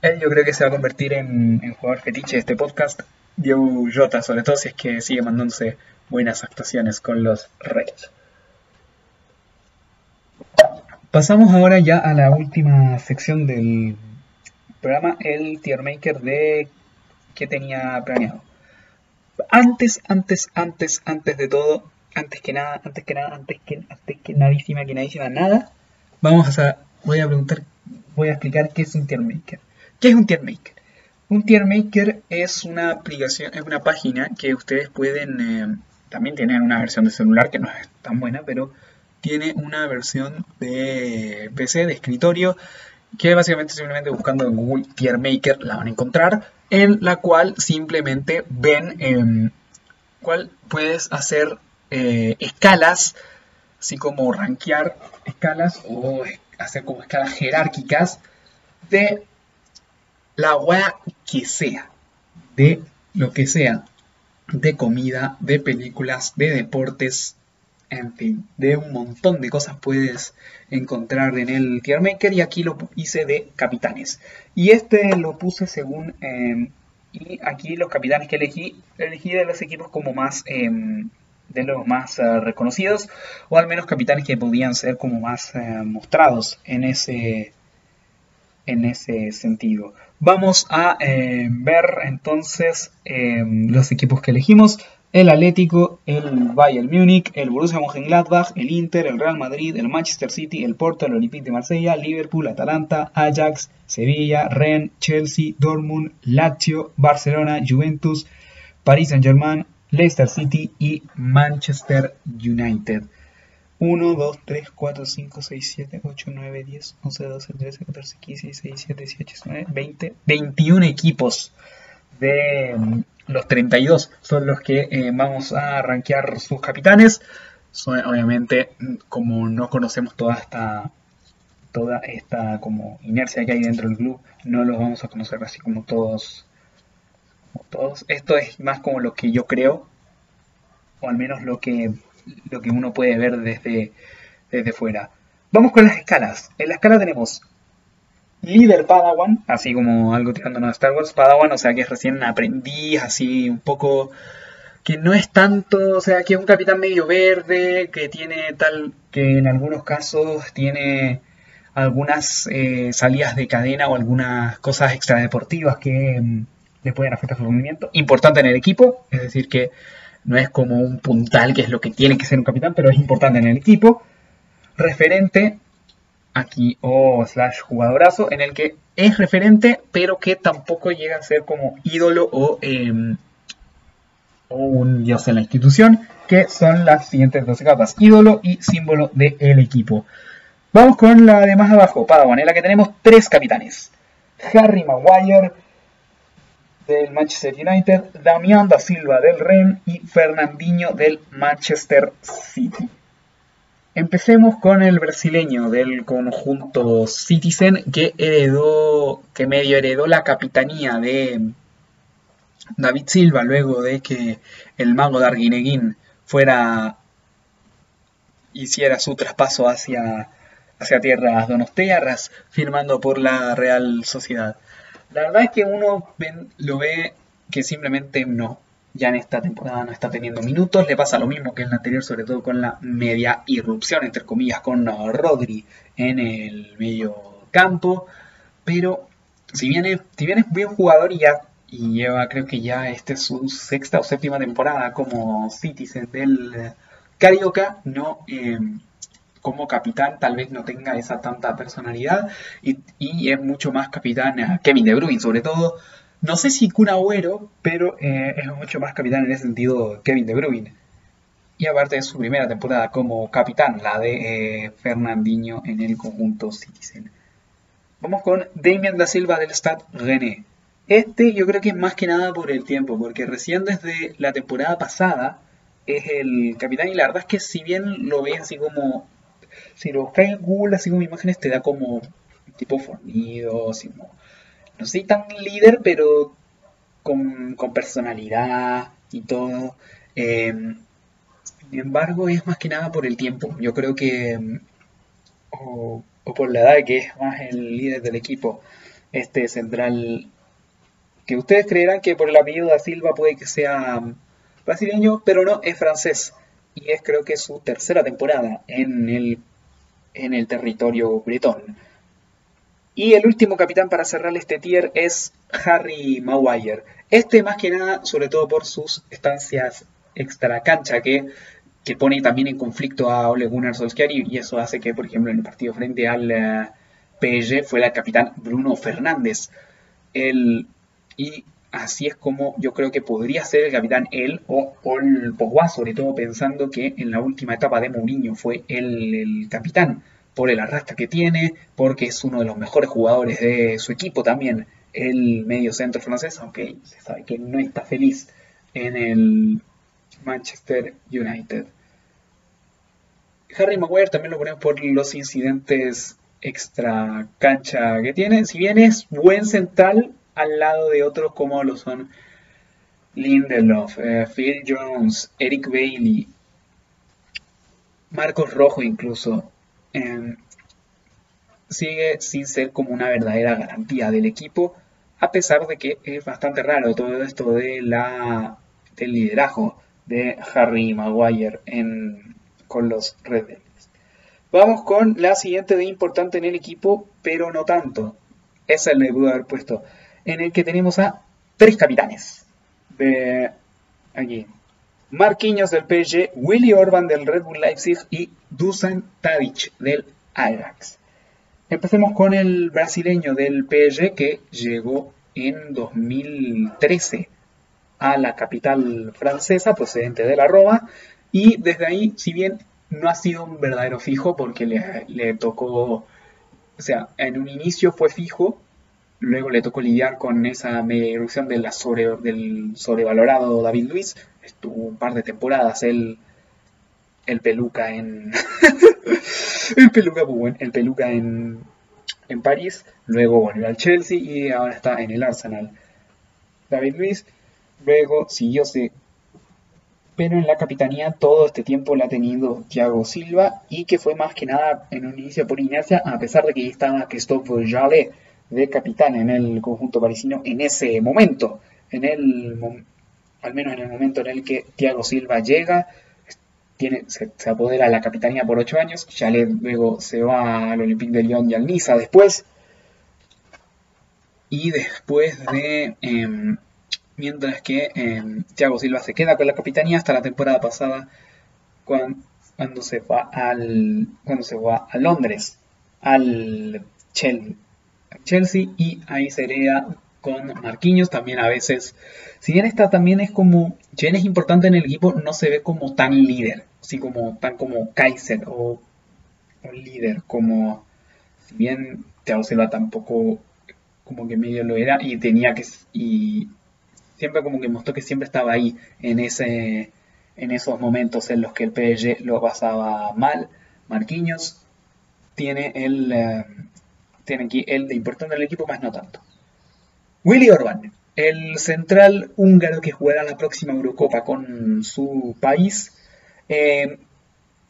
él yo creo que se va a convertir en, jugador fetiche de este podcast Diego Jota, sobre todo si es que sigue mandándose buenas actuaciones con los Reds. Pasamos ahora ya a la última sección del programa, el tier maker de que tenía planeado. Antes, antes, antes, antes de todo, antes que nada, antes que nada, antes que, antes que nadísima, que nadísima, nada, vamos a, voy a preguntar, voy a explicar qué es un tier maker. ¿Qué es un tier maker? Un tier maker es una aplicación, es una página que ustedes pueden, eh, también tienen una versión de celular que no es tan buena, pero tiene una versión de PC, de escritorio, que básicamente simplemente buscando en Google Tier Maker la van a encontrar, en la cual simplemente ven eh, cuál puedes hacer eh, escalas, así como rankear escalas o hacer como escalas jerárquicas de la wea que sea, de lo que sea, de comida, de películas, de deportes, en fin, de un montón de cosas puedes encontrar en el tier maker y aquí lo hice de capitanes. Y este lo puse según, em, y aquí los capitanes que elegí, elegí de los equipos como más... Em, de los más eh, reconocidos, o al menos capitanes que podían ser como más eh, mostrados en ese, en ese sentido. Vamos a eh, ver entonces los equipos que elegimos. El Atlético, el Bayern Múnich, el Borussia Mönchengladbach, el Inter, el Real Madrid, el Manchester City, el Porto, el Olympique de Marsella, Liverpool, Atalanta, Ajax, Sevilla, Rennes, Chelsea, Dortmund, Lazio, Barcelona, Juventus, Paris Saint-Germain, Leicester City y Manchester United. 1, 2, 3, 4, 5, 6, 7, 8, 9, 10, 11, 12, 13, 14, 15, 16, 17, 18, 19, 20, 21 equipos de mm, los 32 son los que eh, vamos a rankear sus capitanes. Son, obviamente, mm, como no conocemos toda esta toda esta como inercia que hay dentro del club, no los vamos a conocer así como todos todos. Esto es más como lo que yo creo, o al menos lo que, lo que uno puede ver desde, desde fuera. Vamos con las escalas. En la escala tenemos líder Padawan, así como algo tirándonos a Star Wars Padawan, o sea que es recién aprendiz, así un poco que no es tanto, o sea que es un capitán medio verde, que tiene tal, que en algunos casos tiene algunas eh, salidas de cadena o algunas cosas extradeportivas que mm, le pueden afectar su rendimiento. Importante en el equipo, es decir, que no es como un puntal que es lo que tiene que ser un capitán, pero es importante en el equipo. Referente, aquí o slash jugadorazo, en el que es referente, pero que tampoco llega a ser como ídolo o, em, o un dios en la institución, que son las siguientes 12 capas, ídolo y símbolo del equipo. Vamos con la de más abajo, Padawan, en la que tenemos tres capitanes. Harry Maguire del Manchester United, Damián da Silva del Ren y Fernandinho del Manchester City. Empecemos con el brasileño del conjunto Citizen que heredó, que medio heredó la capitanía de David Silva luego de que el mago de Arguineguín fuera hiciera su traspaso hacia, hacia tierras donostiarras, firmando por la Real Sociedad. La verdad es que uno lo ve que simplemente no, ya en esta temporada no está teniendo minutos. Le pasa lo mismo que en la anterior, sobre todo con la media irrupción, entre comillas, con Rodri en el medio campo. Pero si bien es, si bien es buen jugador y ya y lleva, creo que ya este es su sexta o séptima temporada como Citizen del Carioca, no. Eh, como capitán tal vez no tenga esa tanta personalidad y, es mucho más capitán Kevin De Bruyne sobre todo no sé si Kun Agüero, pero eh, es mucho más capitán en ese sentido Kevin De Bruyne. Y aparte de su primera temporada como capitán, la de eh, Fernandinho en el conjunto Citizen. Vamos con Damien da Silva del Stade René. Este yo creo que es más que nada por el tiempo, porque recién desde la temporada pasada es el capitán y la verdad es que si bien lo ves así como, si lo buscas en Google así como imágenes te da como tipo fornido, así como no soy tan líder, pero con, personalidad y todo. Em, sin embargo, es más que nada por el tiempo. Yo creo que, em, o, por la edad que es más el líder del equipo, este central, que ustedes creerán que por el apellido da Silva puede que sea em, brasileño, pero no, es francés. Y es creo que su tercera temporada en el, en el territorio bretón. Y el último capitán para cerrar este tier es Harry Maguire. Este más que nada, sobre todo por sus estancias extra cancha que, que pone también en conflicto a Ole Gunnar Solskjaer y eso hace que, por ejemplo, en el partido frente al uh, PSG fue el capitán Bruno Fernández. El, y así es como yo creo que podría ser el capitán él o Paul Pogba, sobre todo pensando que en la última etapa de Mourinho fue él el capitán por el arrastre que tiene, porque es uno de los mejores jugadores de su equipo también, el medio centro francés, aunque se sabe que no está feliz en el Manchester United. Harry Maguire también lo ponemos por los incidentes extra cancha que tiene, si bien es buen central al lado de otros como lo son Lindelof, eh, Phil Jones, Eric Bailey, Marcos Rojo incluso, Em, sigue sin ser como una verdadera garantía del equipo, a pesar de que es bastante raro todo esto de la, del liderazgo de Harry Maguire en, con los Red Devils. Vamos con la siguiente de importante en el equipo, pero no tanto. Esa le pudo haber puesto. En el que tenemos a tres capitanes. De aquí. Marquinhos del PSG, Willy Orban del Red Bull Leipzig y Dusan Tadic del Ajax. Empecemos con el brasileño del PSG que llegó en 2013 a la capital francesa procedente de la Roma y desde ahí, si bien no ha sido un verdadero fijo porque le, tocó, o sea, en un inicio fue fijo, luego le tocó lidiar con esa media irrupción de la del sobrevalorado David Luis, estuvo un par de temporadas el, el peluca en [LAUGHS] el peluca el peluca en, en París luego volvió al Chelsea y ahora está en el Arsenal. David Luis luego siguió pero en la capitanía todo este tiempo la ha tenido Thiago Silva y que fue más que nada en un inicio por inercia a pesar de que estaba Christophe Jallet de capitán en el conjunto parisino en ese momento en el al menos en el momento en el que Thiago Silva llega, tiene, se, apodera la capitanía por ocho años, ya luego se va al Olympique de Lyon y al Niza después, y después de, em, mientras que eh, Thiago Silva se queda con la capitanía hasta la temporada pasada, cuando, se va al, cuando se va a Londres, al Chelsea, y ahí sería con Marquinhos, también a veces, si bien esta también es como, si bien es importante en el equipo, no se ve como tan líder, así como tan como Kaiser o un líder, como si bien Thiago Silva tampoco como que medio lo era y tenía que y siempre como que mostró que siempre estaba ahí en ese en esos momentos en los que el PSG lo pasaba mal. Marquinhos tiene el eh, tiene aquí el de importante del equipo, más no tanto. Willy Orban, el central húngaro que jugará la próxima Eurocopa con su país. Eh,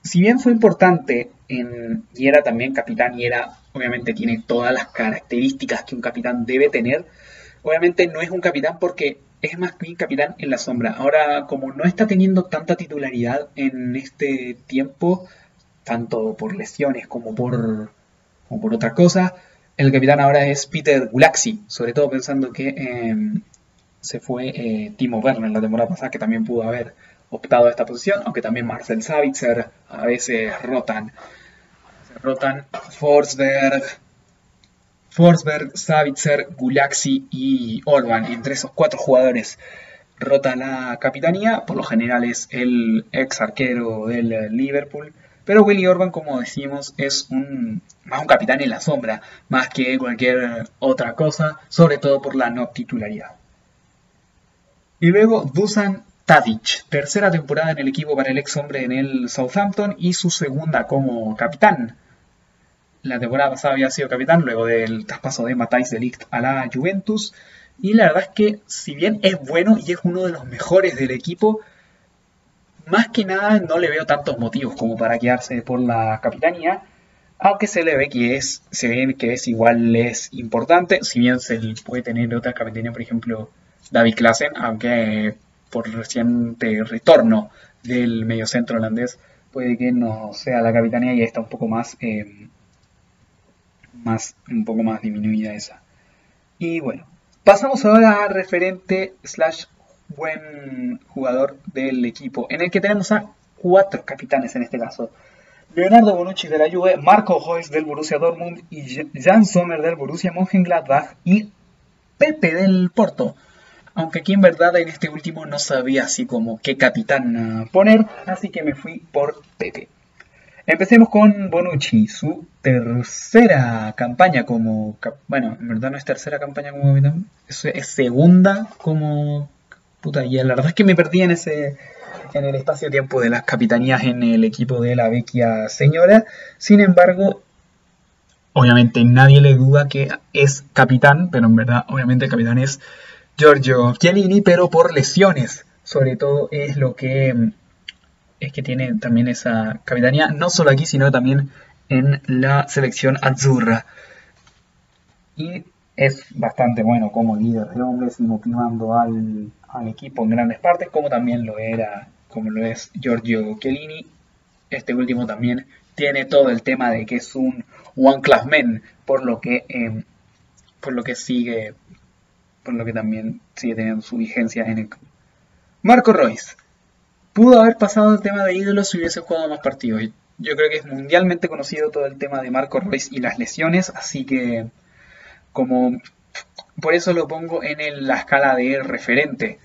si bien fue importante en, y era también capitán y era, obviamente tiene todas las características que un capitán debe tener, obviamente no es un capitán porque es más bien capitán en la sombra. Ahora, como no está teniendo tanta titularidad en este tiempo, tanto por lesiones como por, como por otra cosa, el capitán ahora es Peter Gulaxi, sobre todo pensando que em, se fue eh, Timo Werner la temporada pasada, que también pudo haber optado a esta posición, aunque también Marcel Savitzer, a veces rotan, rotan Forsberg, Forsberg, Savitzer, Gulaxi y Orban. Entre esos cuatro jugadores rota la capitanía. Por lo general es el ex arquero del Liverpool. Pero Willy Orban, como decimos, es un, más un capitán en la sombra, más que cualquier otra cosa, sobre todo por la no titularidad. Y luego Dusan Tadic, tercera temporada en el equipo para el ex hombre en el Southampton y su segunda como capitán la temporada pasada había sido capitán luego del traspaso de Matthijs de Ligt a la Juventus. Y la verdad es que, si bien es bueno y es uno de los mejores del equipo, más que nada no le veo tantos motivos como para quedarse por la capitanía. Aunque se le ve que es, se ve que es igual es importante, si bien se puede tener otra capitanía, por ejemplo, David Klassen, aunque por reciente retorno del mediocentro holandés puede que no sea la capitanía y está un poco más eh, más, un poco más disminuida esa. Y bueno, pasamos ahora a referente slash buen jugador del equipo, en el que tenemos a cuatro capitanes en este caso. Leonardo Bonucci de la Juve, Marco Reus del Borussia Dortmund y Jan Sommer del Borussia Mönchengladbach y Pepe del Porto. Aunque aquí en verdad en este último no sabía así como qué capitán poner, así que me fui por Pepe. Empecemos con Bonucci, su tercera campaña como... Bueno, en verdad no es tercera campaña como capitán, es segunda como... Puta, y la verdad es que me perdí en ese... En el espacio-tiempo de las capitanías en el equipo de la vecchia señora. Sin embargo, obviamente nadie le duda que es capitán, pero en verdad, obviamente el capitán es Giorgio Chiellini, pero por lesiones. Sobre todo es lo que es que tiene también esa capitanía, no solo aquí, sino también en la selección Azzurra. Y es bastante bueno como líder de hombres y motivando al, equipo en grandes partes, como también lo era, como lo es Giorgio Chiellini. Este último también tiene todo el tema de que es un one class man, por lo que, em, por lo que sigue, por lo que también sigue teniendo su vigencia en el Marco Royce pudo haber pasado el tema de ídolos si hubiese jugado más partidos. Yo creo que es mundialmente conocido todo el tema de Marco Reus y las lesiones, así que como por eso lo pongo en la escala de referente,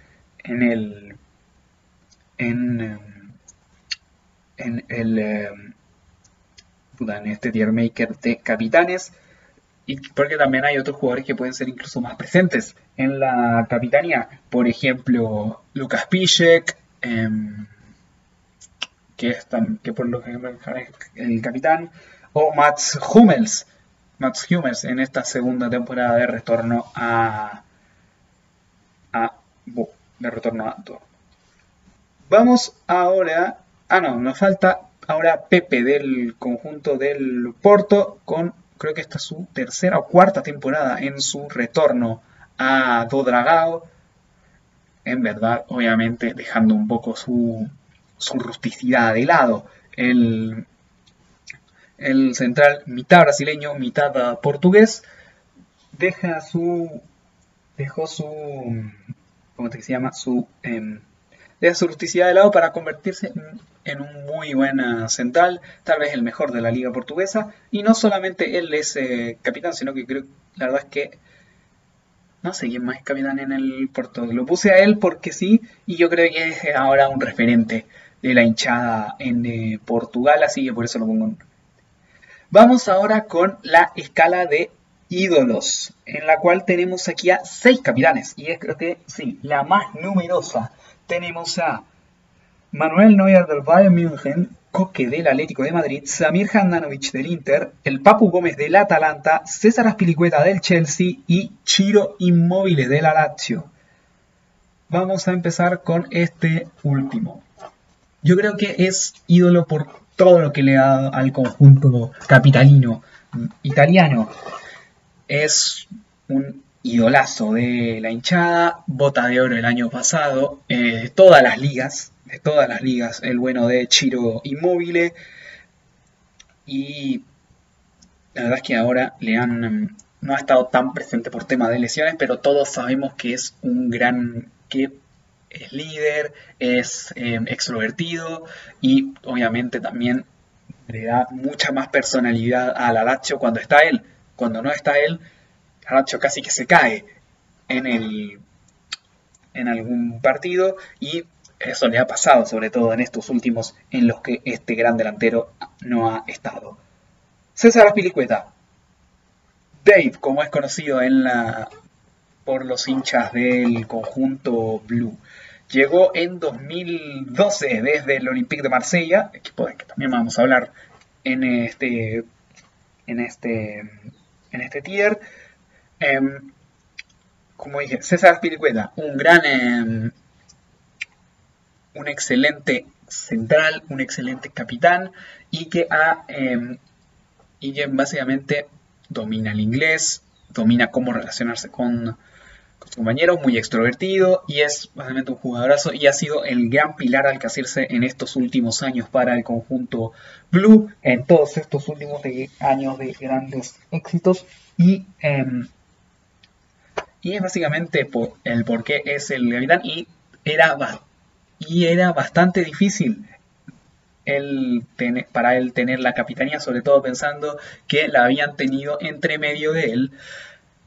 en el en, el en este tier maker de capitanes. Y porque también hay otros jugadores que pueden ser incluso más presentes en la capitanía, por ejemplo Lucas Piszek, Em, que, es que por lo que el capitán, o Mats Hummels, Mats Hummels en esta segunda temporada de retorno a, a de retorno a Vamos ahora, ah no, nos falta ahora Pepe del conjunto del Porto con creo que esta es su tercera o cuarta temporada en su retorno a Dodragao en verdad, obviamente dejando un poco su, rusticidad de lado. El, el central, mitad brasileño, mitad portugués, deja su. dejó su. ¿cómo se llama? Su. Em, deja su rusticidad de lado para convertirse en, un muy buen central, tal vez el mejor de la liga portuguesa. Y no solamente él es eh, capitán, sino que creo, la verdad es que no sé quién más es capitán en el Porto. Lo puse a él porque sí, y yo creo que es ahora un referente de la hinchada en eh, Portugal, así que por eso lo pongo en Vamos ahora con la escala de ídolos, en la cual tenemos aquí a seis capitanes, y es creo que sí, la más numerosa. Tenemos a Manuel Neuer del Bayern München, Coque del Atlético de Madrid, Samir Handanovic del Inter, el Papu Gómez del Atalanta, César Aspilicueta del Chelsea y Chiro Immobile del Lazio. Vamos a empezar con este último. Yo creo que es ídolo por todo lo que le da al conjunto capitalino italiano. Es un idolazo de la hinchada, bota de oro el año pasado, eh, de todas las ligas, de todas las ligas, el bueno de Chiro Inmóvil. Y la verdad es que ahora le han no ha estado tan presente por tema de lesiones, pero todos sabemos que es un gran es líder, es em, extrovertido y obviamente también le da mucha más personalidad a Lazio cuando está él. Cuando no está él, Lazio casi que se cae en, el, en algún partido y eso le ha pasado, sobre todo en estos últimos en los que este gran delantero no ha estado. César Pilicueta. Dave, como es conocido en la, por los hinchas del conjunto Blue. Llegó en 2012 desde el Olympique de Marsella, equipo del que también vamos a hablar en este, en este, en este tier. Em, como dije, César Piricueta, un gran, em, un excelente central, un excelente capitán y que, ha, em, y que básicamente domina el inglés, domina cómo relacionarse con con compañeros, muy extrovertido y es básicamente un jugadorazo y ha sido el gran pilar al que hacerse en estos últimos años para el conjunto Blue, en todos estos últimos años de grandes éxitos y, em, y es básicamente por el por qué es el capitán y era, y era bastante difícil para él tener la capitanía, sobre todo pensando que la habían tenido entre medio de él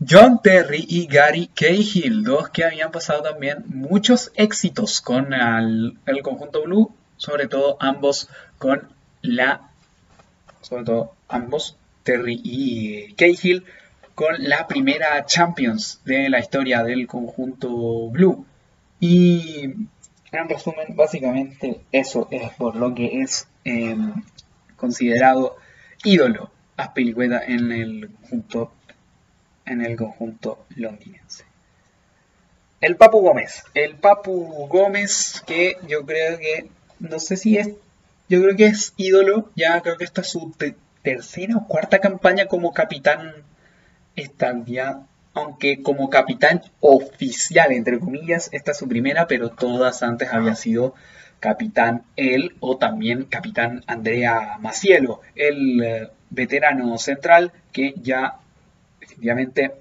John Terry y Gary Cahill, dos que habían pasado también muchos éxitos con el, conjunto Blue, sobre todo ambos con la, sobre todo ambos, Terry y Cahill, con la primera Champions de la historia del conjunto Blue. Y en resumen, básicamente eso es por lo que es em, considerado ídolo a Pelicueta en el conjunto en el conjunto londinense. El Papu Gómez. El Papu Gómez que yo creo que, no sé si es, yo creo que es ídolo, ya creo que esta es su tercera o cuarta campaña como capitán ya aunque como capitán oficial, entre comillas, esta es su primera, pero todas antes había sido capitán él o también capitán Andrea Macielo, el eh, veterano central que ya definitivamente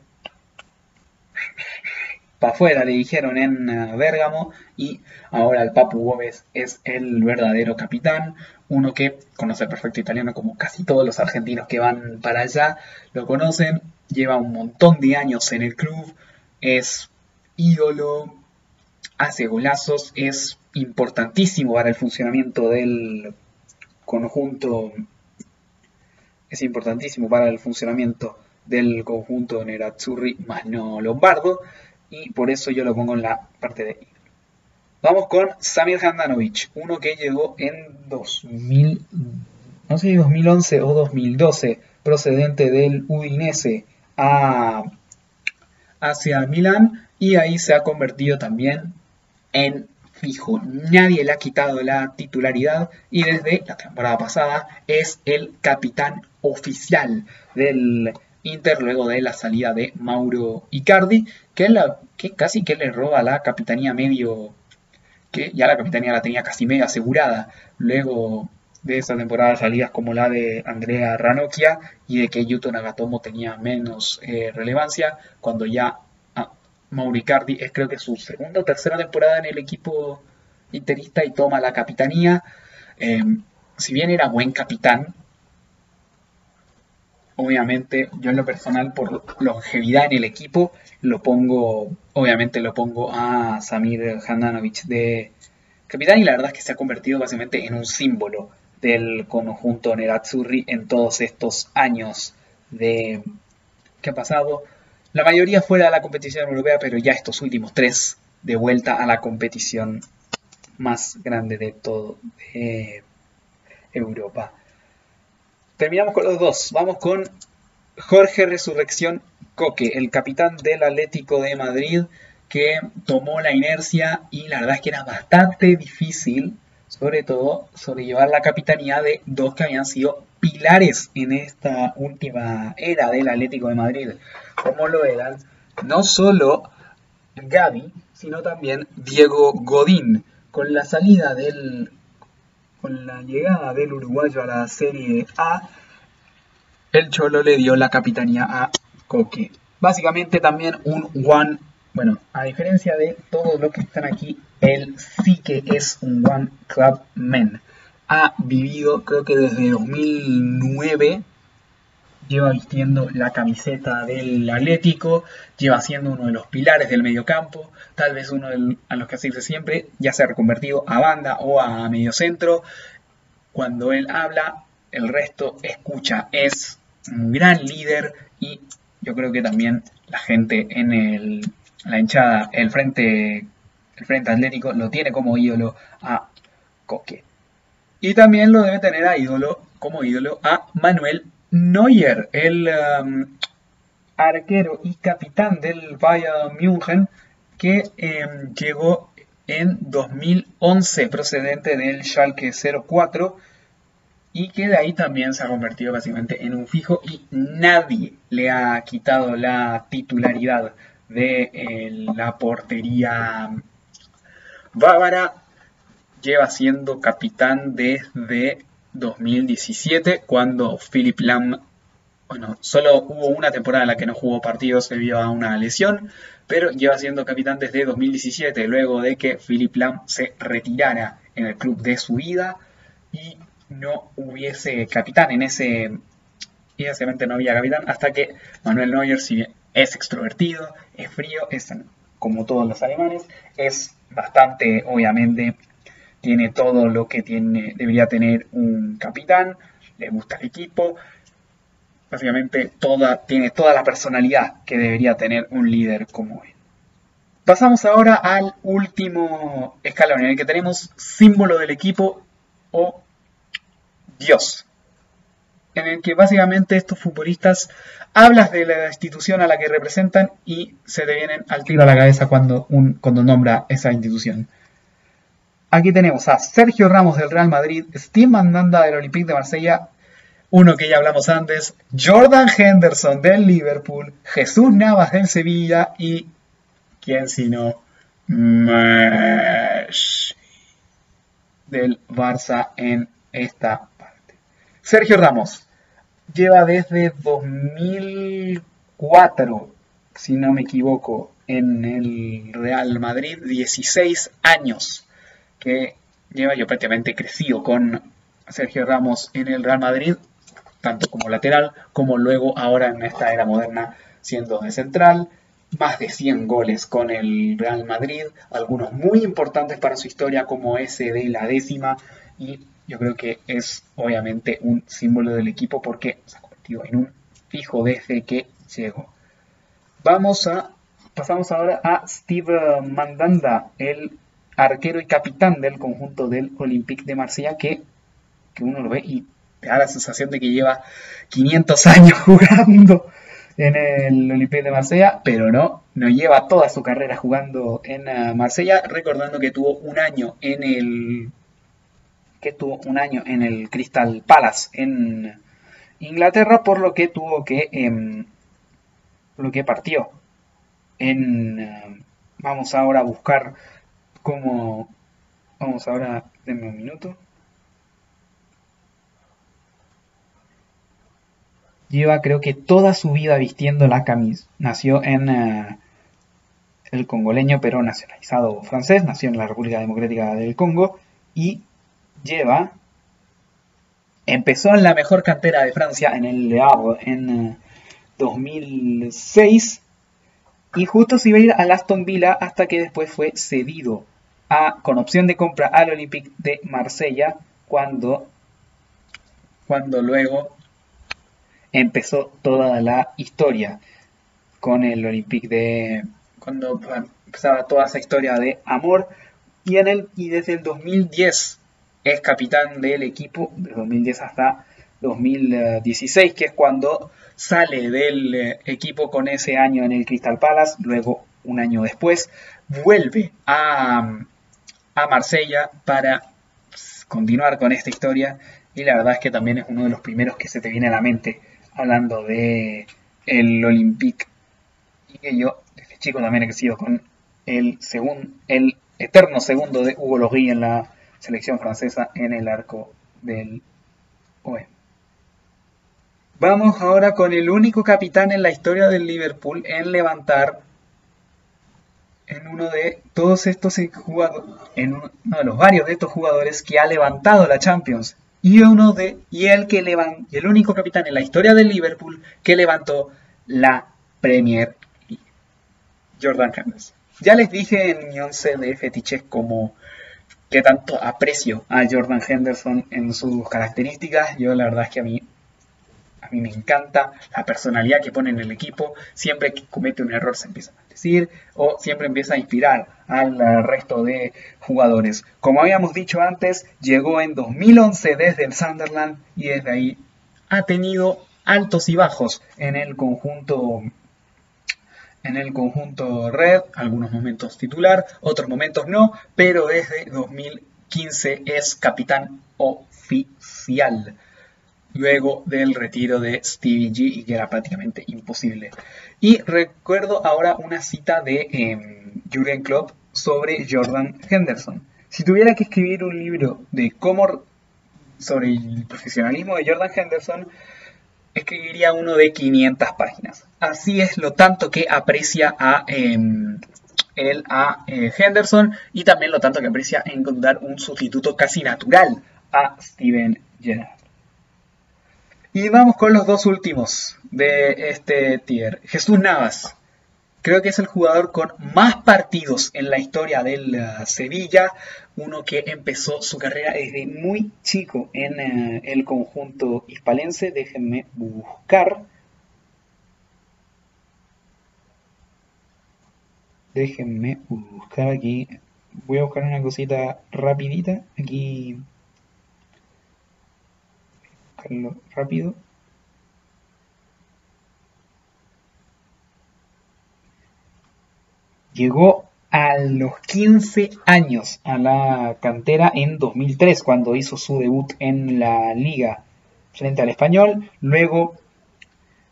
para afuera le dijeron en eh, Bérgamo y ahora el Papu Gómez es el verdadero capitán, uno que conoce el perfecto italiano como casi todos los argentinos que van para allá lo conocen, lleva un montón de años en el club, es ídolo, hace golazos, es importantísimo para el funcionamiento del conjunto, es importantísimo para el funcionamiento del conjunto Nerazzurri más no Lombardo y por eso yo lo pongo en la parte de Vamos con Samir Handanovic, uno que llegó en 2000, no sé 2011 o 2012, procedente del Udinese a, hacia Milán y ahí se ha convertido también en fijo. Nadie le ha quitado la titularidad y desde la temporada pasada es el capitán oficial del Inter luego de la salida de Mauro Icardi, que, la, que casi que le roba la capitanía medio, que ya la capitanía la tenía casi medio asegurada, luego de esa temporada salidas como la de Andrea Ranocchia y de que Yuto Nagatomo tenía menos eh, relevancia, cuando ya ah, Mauro Icardi es creo que su segunda o tercera temporada en el equipo interista y toma la capitanía. Eh, si bien era buen capitán, obviamente, yo en lo personal, por longevidad en el equipo, lo pongo, obviamente lo pongo a Samir Handanovic de capitán y la verdad es que se ha convertido básicamente en un símbolo del conjunto Nerazzurri en todos estos años de que ha pasado. La mayoría fuera de la competición europea, pero ya estos últimos tres de vuelta a la competición más grande de todo Europa. Terminamos con los dos. Vamos con Jorge Resurrección Coque, el capitán del Atlético de Madrid, que tomó la inercia y la verdad es que era bastante difícil, sobre todo, sobrellevar la capitanía de dos que habían sido pilares en esta última era del Atlético de Madrid, como lo eran no solo Gaby, sino también Diego Godín. Con la salida del con la llegada del uruguayo a la Serie A, el Cholo le dio la capitanía a Coque. Básicamente también un One, bueno, a diferencia de todos los que están aquí, él sí que es un One Club Man. Ha vivido, creo que desde 2009, lleva vistiendo la camiseta del Atlético, lleva siendo uno de los pilares del mediocampo, tal vez uno a los que asiste siempre, ya se ha reconvertido a banda o a mediocentro. Cuando él habla, el resto escucha. Es un gran líder y yo creo que también la gente en el, la hinchada, el frente, el frente atlético, lo tiene como ídolo a Coque. Y también lo debe tener a ídolo, como ídolo a Manuel Neuer, el um, arquero y capitán del Bayern München, que em, llegó en 2011 procedente del Schalke 04 y que de ahí también se ha convertido básicamente en un fijo y nadie le ha quitado la titularidad de la portería bávara. Lleva siendo capitán desde 2017 cuando Philip Lam, bueno, solo hubo una temporada en la que no jugó partidos debido a una lesión, pero lleva siendo capitán desde 2017 luego de que Philip Lam se retirara en el club de su vida y no hubiese capitán en ese... Y no había capitán hasta que Manuel Neuer, si bien es extrovertido, es frío, es como todos los alemanes, es bastante, obviamente, tiene todo lo que tiene, debería tener un capitán, le gusta el equipo, básicamente toda, tiene toda la personalidad que debería tener un líder como él. Pasamos ahora al último escalón en el que tenemos símbolo del equipo o Dios, en el que básicamente estos futbolistas hablas de la institución a la que representan y se te vienen al tiro a la cabeza cuando, un, cuando nombra esa institución. Aquí tenemos a Sergio Ramos del Real Madrid, Steve Mandanda del Olympique de Marsella, uno que ya hablamos antes, Jordan Henderson del Liverpool, Jesús Navas del Sevilla y, ¿quién sino? Messi del Barça en esta Sergio Ramos lleva desde 2004, si no me equivoco, en el Real Madrid, 16 años que lleva yo prácticamente crecido con Sergio Ramos en el Real Madrid, tanto como lateral como luego ahora en esta era moderna siendo de central. Más de 100 goles con el Real Madrid, algunos muy importantes para su historia como ese de la décima y yo creo que es obviamente un símbolo del equipo porque se ha convertido en un fijo desde que llegó. Vamos a, pasamos ahora a Steve Mandanda, el arquero y capitán del conjunto del Olympique de Marsella, que, que uno lo ve y te da la sensación de que lleva 500 años [LAUGHS] jugando en el Olympique de Marsella, pero no, no lleva toda su carrera jugando en eh, Marsella, recordando que tuvo un año en el que tuvo un año en el Crystal Palace en Inglaterra, por lo que tuvo que, eh, lo que partió. En, em, vamos ahora a buscar cómo, vamos ahora, denme un minuto. Lleva creo que toda su vida vistiendo la camisa. Nació en eh, el congoleño, pero nacionalizado francés. Nació en la República Democrática del Congo y lleva empezó en la mejor cantera de Francia, en el Le Havre, en 2006. Eh, y justo se iba a ir al Aston Villa hasta que después fue cedido a, con opción de compra al Olympique de Marsella cuando, cuando luego empezó toda la historia con el Olympique de cuando empezaba toda esa historia de amor. Y en el y desde el 2010 es capitán del equipo de 2010 hasta 2016 que es cuando sale del eh, equipo con ese año en el Crystal Palace luego un año después vuelve a, a Marsella para continuar con esta historia y la verdad es que también es uno de los primeros que se te viene a la mente hablando de el Olympique y que yo desde chico también he crecido con el segundo el eterno segundo de Hugo Logui en la selección francesa en el arco del OE. Vamos ahora con el único capitán en la historia del Liverpool en levantar en uno de todos estos jugadores, en uno de los varios de estos jugadores que ha levantado la Champions y uno de y el que y el único capitán en la historia del Liverpool que levantó la Premier League. Jordan Henderson. Ya les dije en mi once de fetiches como que tanto aprecio a Jordan Henderson en sus características. Yo la verdad es que a mí a mí me encanta la personalidad que pone en el equipo. Siempre que comete un error se empieza a decir o siempre empieza a inspirar al resto de jugadores. Como habíamos dicho antes, llegó en 2011 desde el Sunderland y desde ahí ha tenido altos y bajos en el conjunto en el conjunto red, algunos momentos titular, otros momentos no, pero desde 2015 es capitán oficial luego del retiro de Stevie G y que era prácticamente imposible. Y recuerdo ahora una cita de eh, Jurgen Klopp sobre Jordan Henderson. Si tuviera que escribir un libro de cómo sobre el profesionalismo de Jordan Henderson, escribiría uno de 500 páginas. Así es lo tanto que aprecia a em, él a eh, Henderson y también lo tanto que aprecia encontrar un sustituto casi natural a Steven Gerrard. Y vamos con los dos últimos de este tier. Jesús Navas. Creo que es el jugador con más partidos en la historia del uh, Sevilla. Uno que empezó su carrera desde muy chico en uh, el conjunto hispalense. Déjenme buscar. Déjenme buscar aquí. Voy a buscar una cosita rapidita. Aquí rápido. Llegó a los 15 años a la cantera en 2003, cuando hizo su debut en la liga frente al español. Luego,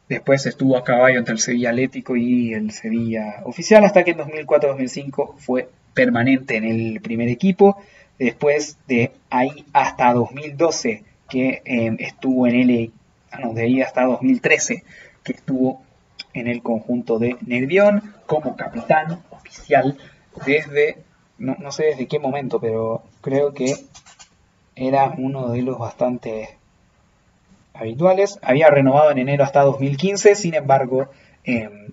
después estuvo a caballo entre el Sevilla Atlético y el Sevilla Oficial, hasta que en 2004-2005 fue permanente en el primer equipo. Después de ahí hasta 2012 que em, estuvo en el, ah, de ahí hasta 2013, que estuvo en el conjunto de Nervión como capitán oficial desde, no, sé desde qué momento, pero creo que era uno de los bastante habituales. Había renovado en enero hasta 2015, sin embargo, em,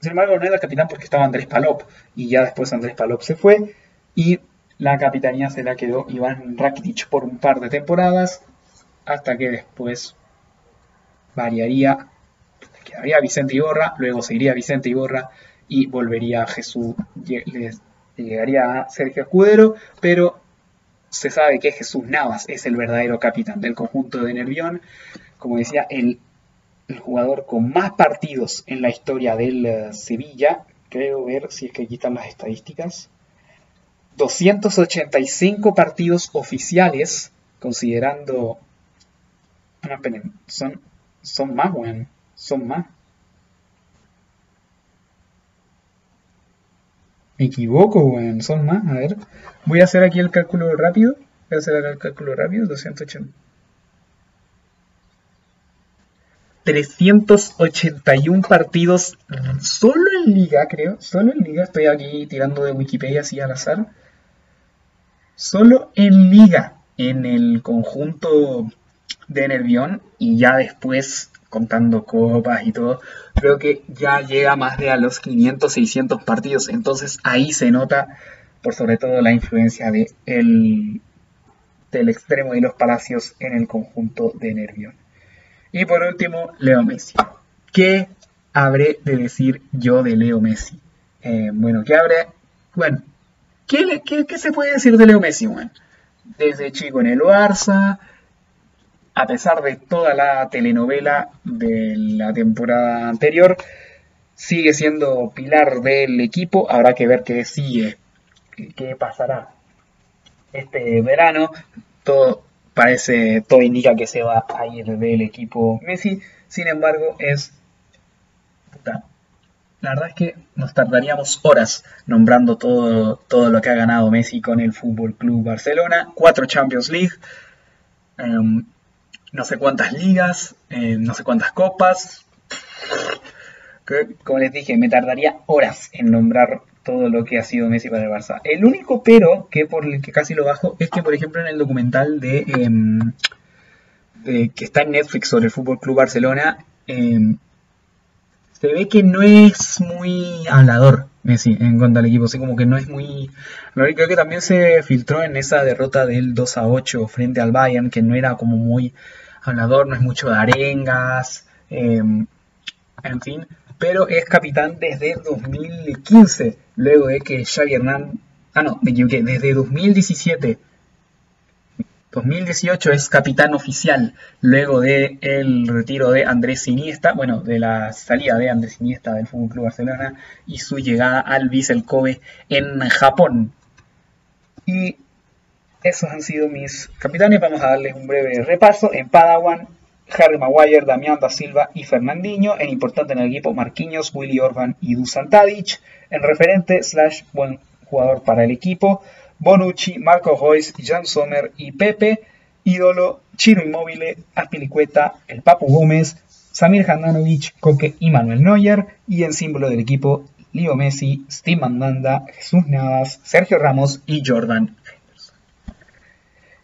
sin embargo no era capitán porque estaba Andrés Palop y ya después Andrés Palop se fue y la capitanía se la quedó Iván Rakitic por un par de temporadas hasta que después variaría, quedaría Vicente Iborra, luego seguiría Vicente Iborra y volvería a Jesús, llegaría a Sergio Escudero, pero se sabe que Jesús Navas es el verdadero capitán del conjunto de Nervión, como decía, el, jugador con más partidos en la historia del eh, Sevilla, creo ver si es que están las estadísticas, 285 partidos oficiales, considerando son, son más, weón. Son más. Me equivoco, weón. Son más. A ver. Voy a hacer aquí el cálculo rápido. Voy a hacer el cálculo rápido. 280. 381 partidos solo en liga, creo. Solo en liga. Estoy aquí tirando de Wikipedia así al azar. Solo en liga. En el conjunto de Nervión y ya después contando copas y todo, creo que ya llega más de a los 500, 600 partidos. Entonces ahí se nota por sobre todo la influencia de el, del extremo y los palacios en el conjunto de Nervión. Y por último, Leo Messi. ¿Qué habré de decir yo de Leo Messi? Eh, bueno, ¿qué habré? Bueno, ¿qué, qué, se puede decir de Leo Messi? Bueno, desde chico en el Barça, a pesar de toda la telenovela de la temporada anterior, sigue siendo pilar del equipo. Habrá que ver qué sigue, qué pasará este verano. Todo parece, todo indica que se va a ir del equipo Messi. Sin embargo, es la verdad es que nos tardaríamos horas nombrando todo, todo lo que ha ganado Messi con el Fútbol Club Barcelona. Cuatro Champions League, em, no sé cuántas ligas, eh, no sé cuántas copas. como les dije, me tardaría horas en nombrar todo lo que ha sido Messi para el Barça. El único pero que por el que casi lo bajo es que, por ejemplo, en el documental de, em, que está en Netflix sobre el Fútbol Club Barcelona, em, se ve que no es muy hablador Messi en cuanto al equipo, así como que no es muy... Creo que también se filtró en esa derrota del 2 a 8 frente al Bayern, que no era como muy hablador, no es mucho de arengas, em, en fin, pero es capitán desde 2015, luego de que Xavi Hernán... Ah, no, me equivoqué, desde 2017 2018 es capitán oficial luego del el retiro de Andrés Iniesta, bueno, de la salida de Andrés Iniesta del Fútbol Club Barcelona y su llegada al Vissel Kobe en Japón. Y esos han sido mis capitanes. Vamos a darles un breve repaso. En Padawan, Harry Maguire, Damián da Silva y Fernandinho. En importante en el equipo, Marquinhos, Willy Orban y Dusan Tadic. En referente, slash buen jugador para el equipo. Bonucci, Marco Royce, Jan Sommer y Pepe, ídolo, Chino Inmóvil, Aspilicueta, el Papu Gómez, Samir Handanovic, Coque y Manuel Neuer, y en símbolo del equipo, Leo Messi, Steve Mandanda, Jesús Navas, Sergio Ramos y Jordan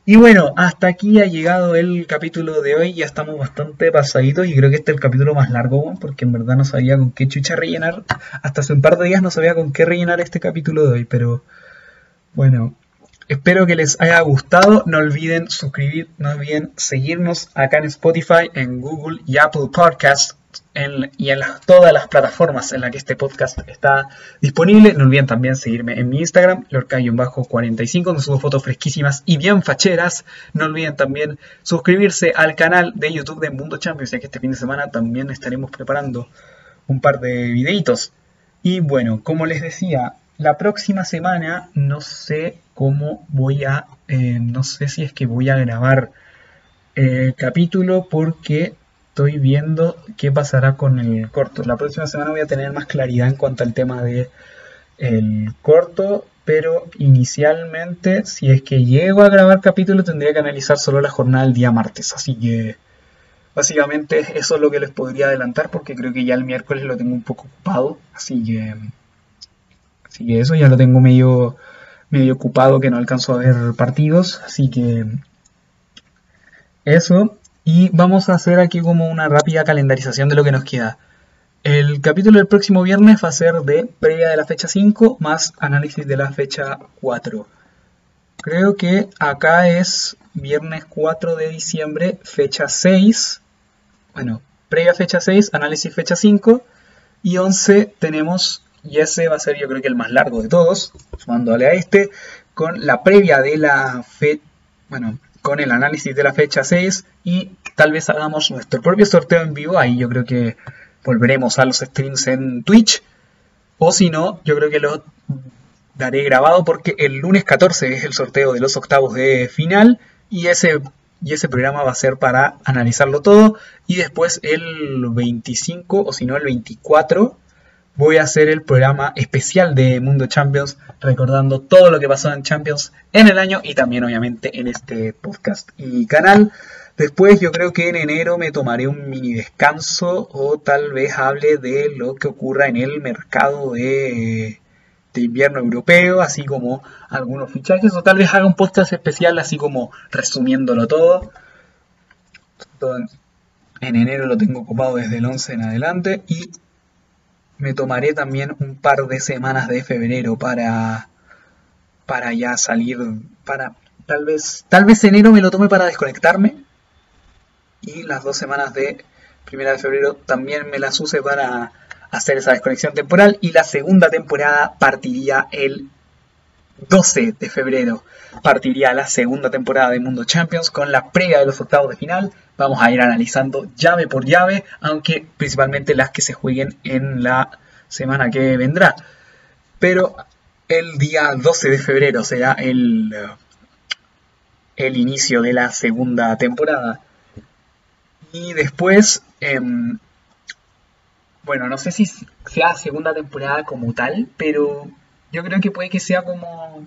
y bueno, hasta aquí ha llegado el capítulo de hoy. Ya estamos bastante pasaditos y creo que este es el capítulo más largo, porque en verdad no sabía con qué chucha rellenar. Hasta hace un par de días no sabía con qué rellenar este capítulo de hoy, pero bueno, espero que les haya gustado. No olviden suscribir, no olviden seguirnos acá en Spotify, en Google y Apple Podcasts y en todas las plataformas en las que este podcast está disponible. No olviden también seguirme en mi Instagram, lorcayo-45, donde subo fotos fresquísimas y bien facheras. No olviden también suscribirse al canal de YouTube de Mundo Champions, ya que este fin de semana también estaremos preparando un par de videitos. Y bueno, como les decía, la próxima semana no sé cómo voy a, eh, no sé si es que voy a grabar el capítulo porque estoy viendo qué pasará con el corto. La próxima semana voy a tener más claridad en cuanto al tema de el corto, pero inicialmente si es que llego a grabar capítulo tendría que analizar solo la jornada del día martes, así que básicamente eso es lo que les podría adelantar porque creo que ya el miércoles lo tengo un poco ocupado, así que Así que eso ya lo tengo medio, medio ocupado que no alcanzo a ver partidos. Así que eso. Y vamos a hacer aquí como una rápida calendarización de lo que nos queda. El capítulo del próximo viernes va a ser de previa de la fecha 5 más análisis de la fecha 4. Creo que acá es viernes 4 de diciembre, fecha 6. Bueno, previa fecha 6, análisis fecha 5. Y 11 tenemos y ese va a ser yo creo que el más largo de todos, sumándole a este, con la previa de la fe, bueno, con el análisis de la fecha 6 y tal vez hagamos nuestro propio sorteo en vivo, ahí yo creo que volveremos a los streams en Twitch, o si no, yo creo que lo daré grabado porque el lunes 14 es el sorteo de los octavos de final y ese y ese programa va a ser para analizarlo todo. Y después el 25 o si no el 24 voy a hacer el programa especial de Mundo Champions, recordando todo lo que pasó en Champions en el año y también obviamente en este podcast y canal. Después yo creo que en enero me tomaré un mini descanso o tal vez hable de lo que ocurra en el mercado de, invierno europeo, así como algunos fichajes, o tal vez haga un podcast especial así como resumiéndolo todo. todo en enero lo tengo ocupado desde el 11 en adelante y me tomaré también un par de semanas de febrero para para ya salir para tal vez tal vez enero me lo tome para desconectarme. Y las dos semanas de primera de febrero también me las use para hacer esa desconexión temporal. Y la segunda temporada partiría el 12 de febrero partiría la segunda temporada de Mundo Champions con la previa de los octavos de final. Vamos a ir analizando llave por llave, aunque principalmente las que se jueguen en la semana que vendrá. Pero el día 12 de febrero será el, el inicio de la segunda temporada. Y después, em, bueno, no sé si sea segunda temporada como tal, pero yo creo que puede que sea como,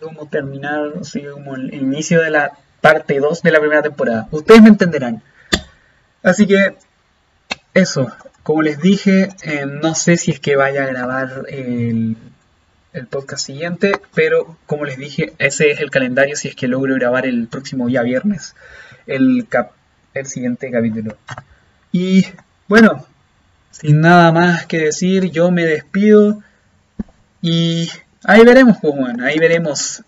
como terminar, así como el inicio de la parte 2 de la primera temporada. Ustedes me entenderán. Así que, eso, como les dije, eh, no sé si es que vaya a grabar el, el, podcast siguiente, pero como les dije, ese es el calendario si es que logro grabar el próximo día viernes el, cap, el siguiente capítulo. Y bueno, sin nada más que decir, yo me despido. Y ahí veremos, pues bueno, ahí veremos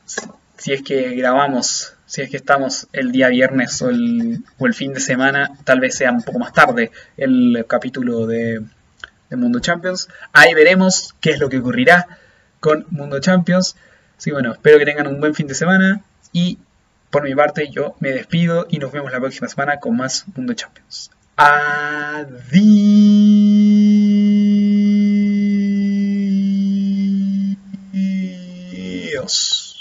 si es que grabamos, si es que estamos el día viernes o el, o el fin de semana, tal vez sea un poco más tarde el capítulo de, de Mundo Champions. Ahí veremos qué es lo que ocurrirá con Mundo Champions. Así bueno, espero que tengan un buen fin de semana y por mi parte yo me despido y nos vemos la próxima semana con más Mundo Champions. Adiós. Dios.